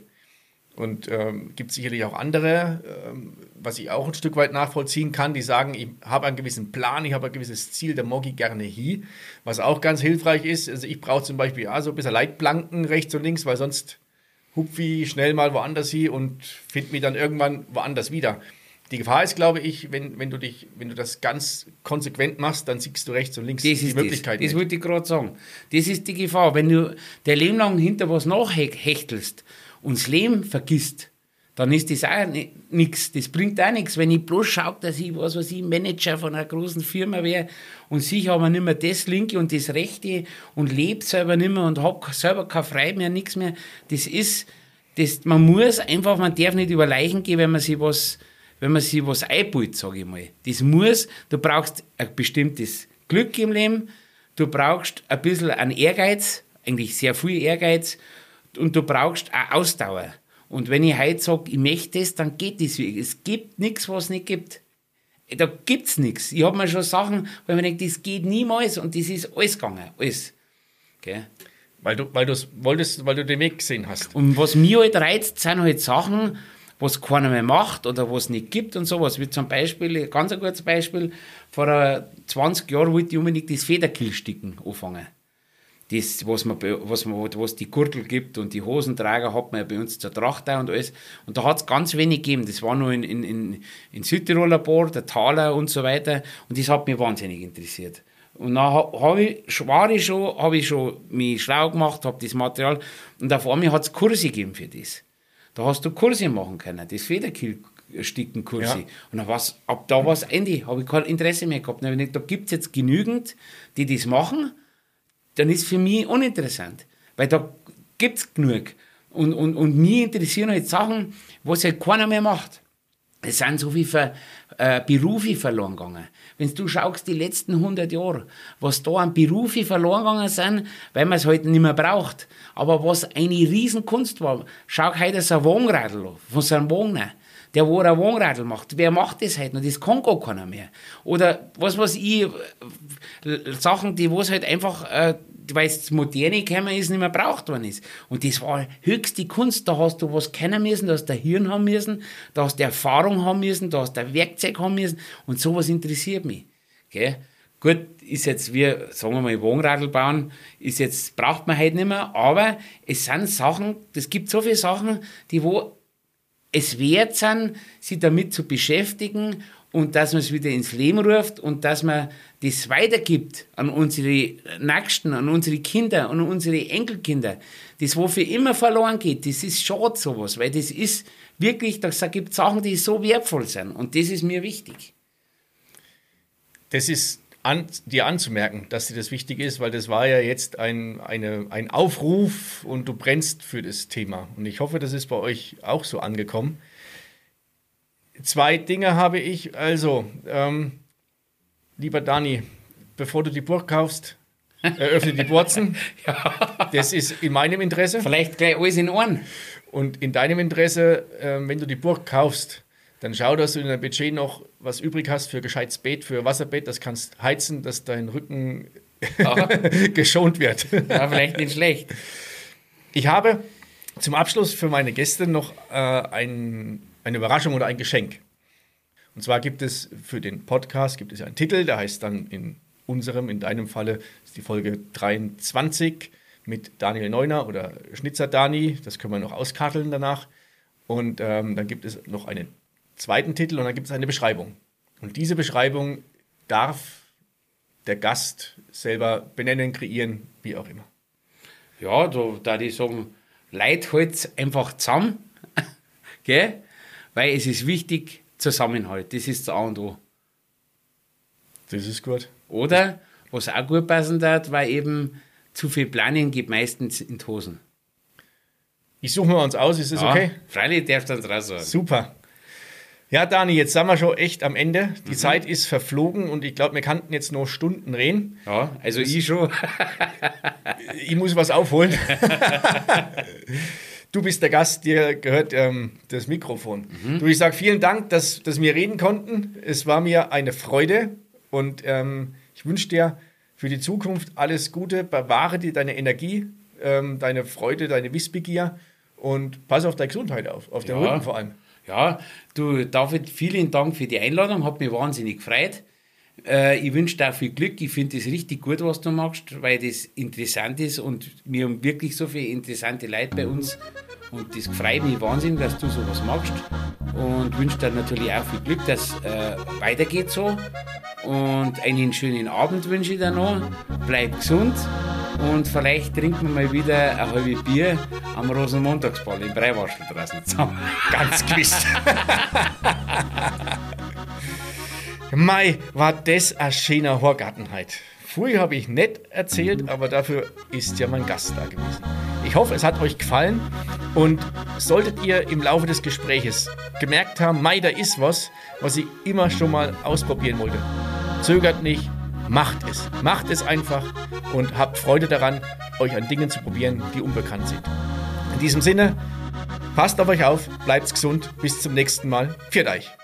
Und ähm, gibt sicherlich auch andere, ähm, was ich auch ein Stück weit nachvollziehen kann, die sagen, ich habe einen gewissen Plan, ich habe ein gewisses Ziel, da mag ich gerne hin. Was auch ganz hilfreich ist, also ich brauche zum Beispiel ja, so ein bisschen Leitplanken rechts und links, weil sonst hupfe ich schnell mal woanders hin und finde mich dann irgendwann woanders wieder. Die Gefahr ist, glaube ich, wenn, wenn, du dich, wenn du das ganz konsequent machst, dann siehst du rechts und links das die Möglichkeiten. Das, das wollte ich gerade sagen. Das ist die Gefahr. Wenn du der Leben lang hinter was nachhechtelst, und das Leben vergisst, dann ist das auch nichts. Das bringt auch nichts. Wenn ich bloß schaue, dass ich, was weiß ich, Manager von einer großen Firma wäre und sich aber nicht mehr das Linke und das Rechte und lebt selber nicht mehr und habe selber keine Freude mehr, nichts mehr. Das ist, das, man muss einfach, man darf nicht über Leichen gehen, wenn man sich was, wenn man sich was einbaut, sage ich mal. Das muss, du brauchst ein bestimmtes Glück im Leben, du brauchst ein bisschen an Ehrgeiz, eigentlich sehr viel Ehrgeiz und du brauchst auch Ausdauer. Und wenn ich heute sage, ich möchte das, dann geht das. Es gibt nichts, was es nicht gibt. Da gibt es nichts. Ich habe mir schon Sachen, wo ich mir denke, das geht niemals und das ist alles gegangen. Alles. Okay. Weil du, weil, wolltest, weil du den Weg gesehen hast. Und was mich halt reizt, sind halt Sachen, was keiner mehr macht oder was nicht gibt und sowas. Wie zum Beispiel, ganz ein gutes Beispiel, vor 20 Jahren wollte ich unbedingt das Federkillsticken anfangen das, was, man, was, man, was die Gürtel gibt und die Hosenträger hat man ja bei uns zur Tracht und alles. Und da hat es ganz wenig gegeben. Das war nur in, in, in, in Südtiroler Board, der Thaler und so weiter. Und das hat mich wahnsinnig interessiert. Und dann hab ich, war ich schon, habe ich schon mich schlau gemacht, habe das Material. Und auf einmal hat es Kurse gegeben für das. Da hast du Kurse machen können, das Federkill-Stickenkurse. Ja. Und dann war's, ab da war es Ende, habe ich kein Interesse mehr gehabt. Dann ich gedacht, da gibt es jetzt genügend, die das machen dann ist für mich uninteressant. Weil da gibt es genug. Und, und, und mich interessieren halt Sachen, was halt keiner mehr macht. Es sind so viele Ver, äh, Berufe verloren gegangen. Wenn du schaust, die letzten 100 Jahre, was da an Berufe verloren gegangen sind, weil man es halt nicht mehr braucht. Aber was eine Riesenkunst war, schau heute so ein Wohnradl von so einem Wagner der wo ein Wohnradl macht. Wer macht das heute noch? Das kann gar keiner mehr. Oder was weiß ich, Sachen, die wo es halt einfach, äh, weil es moderne gekommen ist, nicht mehr braucht worden ist. Und das war höchste Kunst. Da hast du was kennen müssen, da hast du Hirn haben müssen, da hast du Erfahrung haben müssen, da hast du Werkzeug haben müssen. Und sowas interessiert mich. Okay? Gut, ist jetzt, wie, sagen wir mal, Wohnradl bauen, ist jetzt, braucht man halt nicht mehr, aber es sind Sachen, es gibt so viele Sachen, die wo es wert sind, sich damit zu beschäftigen und dass man es wieder ins Leben ruft und dass man das weitergibt an unsere Nächsten, an unsere Kinder, an unsere Enkelkinder. Das, wofür immer verloren geht, das ist schade sowas, weil das ist wirklich, da gibt es Sachen, die so wertvoll sind und das ist mir wichtig. Das ist an, dir anzumerken, dass dir das wichtig ist, weil das war ja jetzt ein, eine, ein Aufruf und du brennst für das Thema. Und ich hoffe, das ist bei euch auch so angekommen. Zwei Dinge habe ich. Also, ähm, lieber Dani, bevor du die Burg kaufst, eröffne die Wurzen. ja. Das ist in meinem Interesse. Vielleicht gleich alles in Ohren. Und in deinem Interesse, äh, wenn du die Burg kaufst, dann schau, dass du in deinem Budget noch was übrig hast für gescheites Bett, für Wasserbett. Das kannst heizen, dass dein Rücken geschont wird. Ja, vielleicht nicht schlecht. Ich habe zum Abschluss für meine Gäste noch äh, ein, eine Überraschung oder ein Geschenk. Und zwar gibt es für den Podcast gibt es einen Titel, der heißt dann in unserem, in deinem Falle ist die Folge 23 mit Daniel Neuner oder Schnitzer Dani. Das können wir noch auskarteln danach. Und ähm, dann gibt es noch einen zweiten Titel und dann gibt es eine Beschreibung. Und diese Beschreibung darf der Gast selber benennen, kreieren, wie auch immer. Ja, da, da die sagen, Leid halt einfach zusammen, gell? weil es ist wichtig, Zusammenhalt, das ist das A und O. Das ist gut. Oder, was auch gut passen hat, weil eben zu viel Planen geht meistens in die Hosen. Ich suche mir uns aus, ist das ja, okay? Freilich darfst du uns raus sagen. Super. Ja, Dani, jetzt sind wir schon echt am Ende. Die mhm. Zeit ist verflogen und ich glaube, wir könnten jetzt noch Stunden reden. Ja, also ich schon. ich muss was aufholen. du bist der Gast, dir gehört ähm, das Mikrofon. Mhm. Du, ich sage vielen Dank, dass, dass wir reden konnten. Es war mir eine Freude und ähm, ich wünsche dir für die Zukunft alles Gute. Bewahre dir deine Energie, ähm, deine Freude, deine Wissbegier und pass auf deine Gesundheit auf, auf den ja. Rücken vor allem. Ja, du, David, vielen Dank für die Einladung, hat mich wahnsinnig gefreut. Äh, ich wünsche dir viel Glück. Ich finde es richtig gut, was du machst, weil das interessant ist und wir haben wirklich so viele interessante Leute bei uns. Und das freut mich wahnsinnig, dass du sowas machst. Und wünsche dir natürlich auch viel Glück, dass äh, weitergeht so. Und einen schönen Abend wünsche ich dir noch. Bleib gesund und vielleicht trinken wir mal wieder ein halbes Bier am Rosenmontagsball im Breiwaschel draußen zusammen. Ganz gewiss. Mai, war das ein schöner Horgarten heute. Früher habe ich nicht erzählt, aber dafür ist ja mein Gast da gewesen. Ich hoffe, es hat euch gefallen und solltet ihr im Laufe des Gespräches gemerkt haben, Mai, da ist was, was ich immer schon mal ausprobieren wollte. Zögert nicht, macht es. Macht es einfach und habt Freude daran, euch an Dingen zu probieren, die unbekannt sind. In diesem Sinne, passt auf euch auf, bleibt gesund, bis zum nächsten Mal. Viert euch!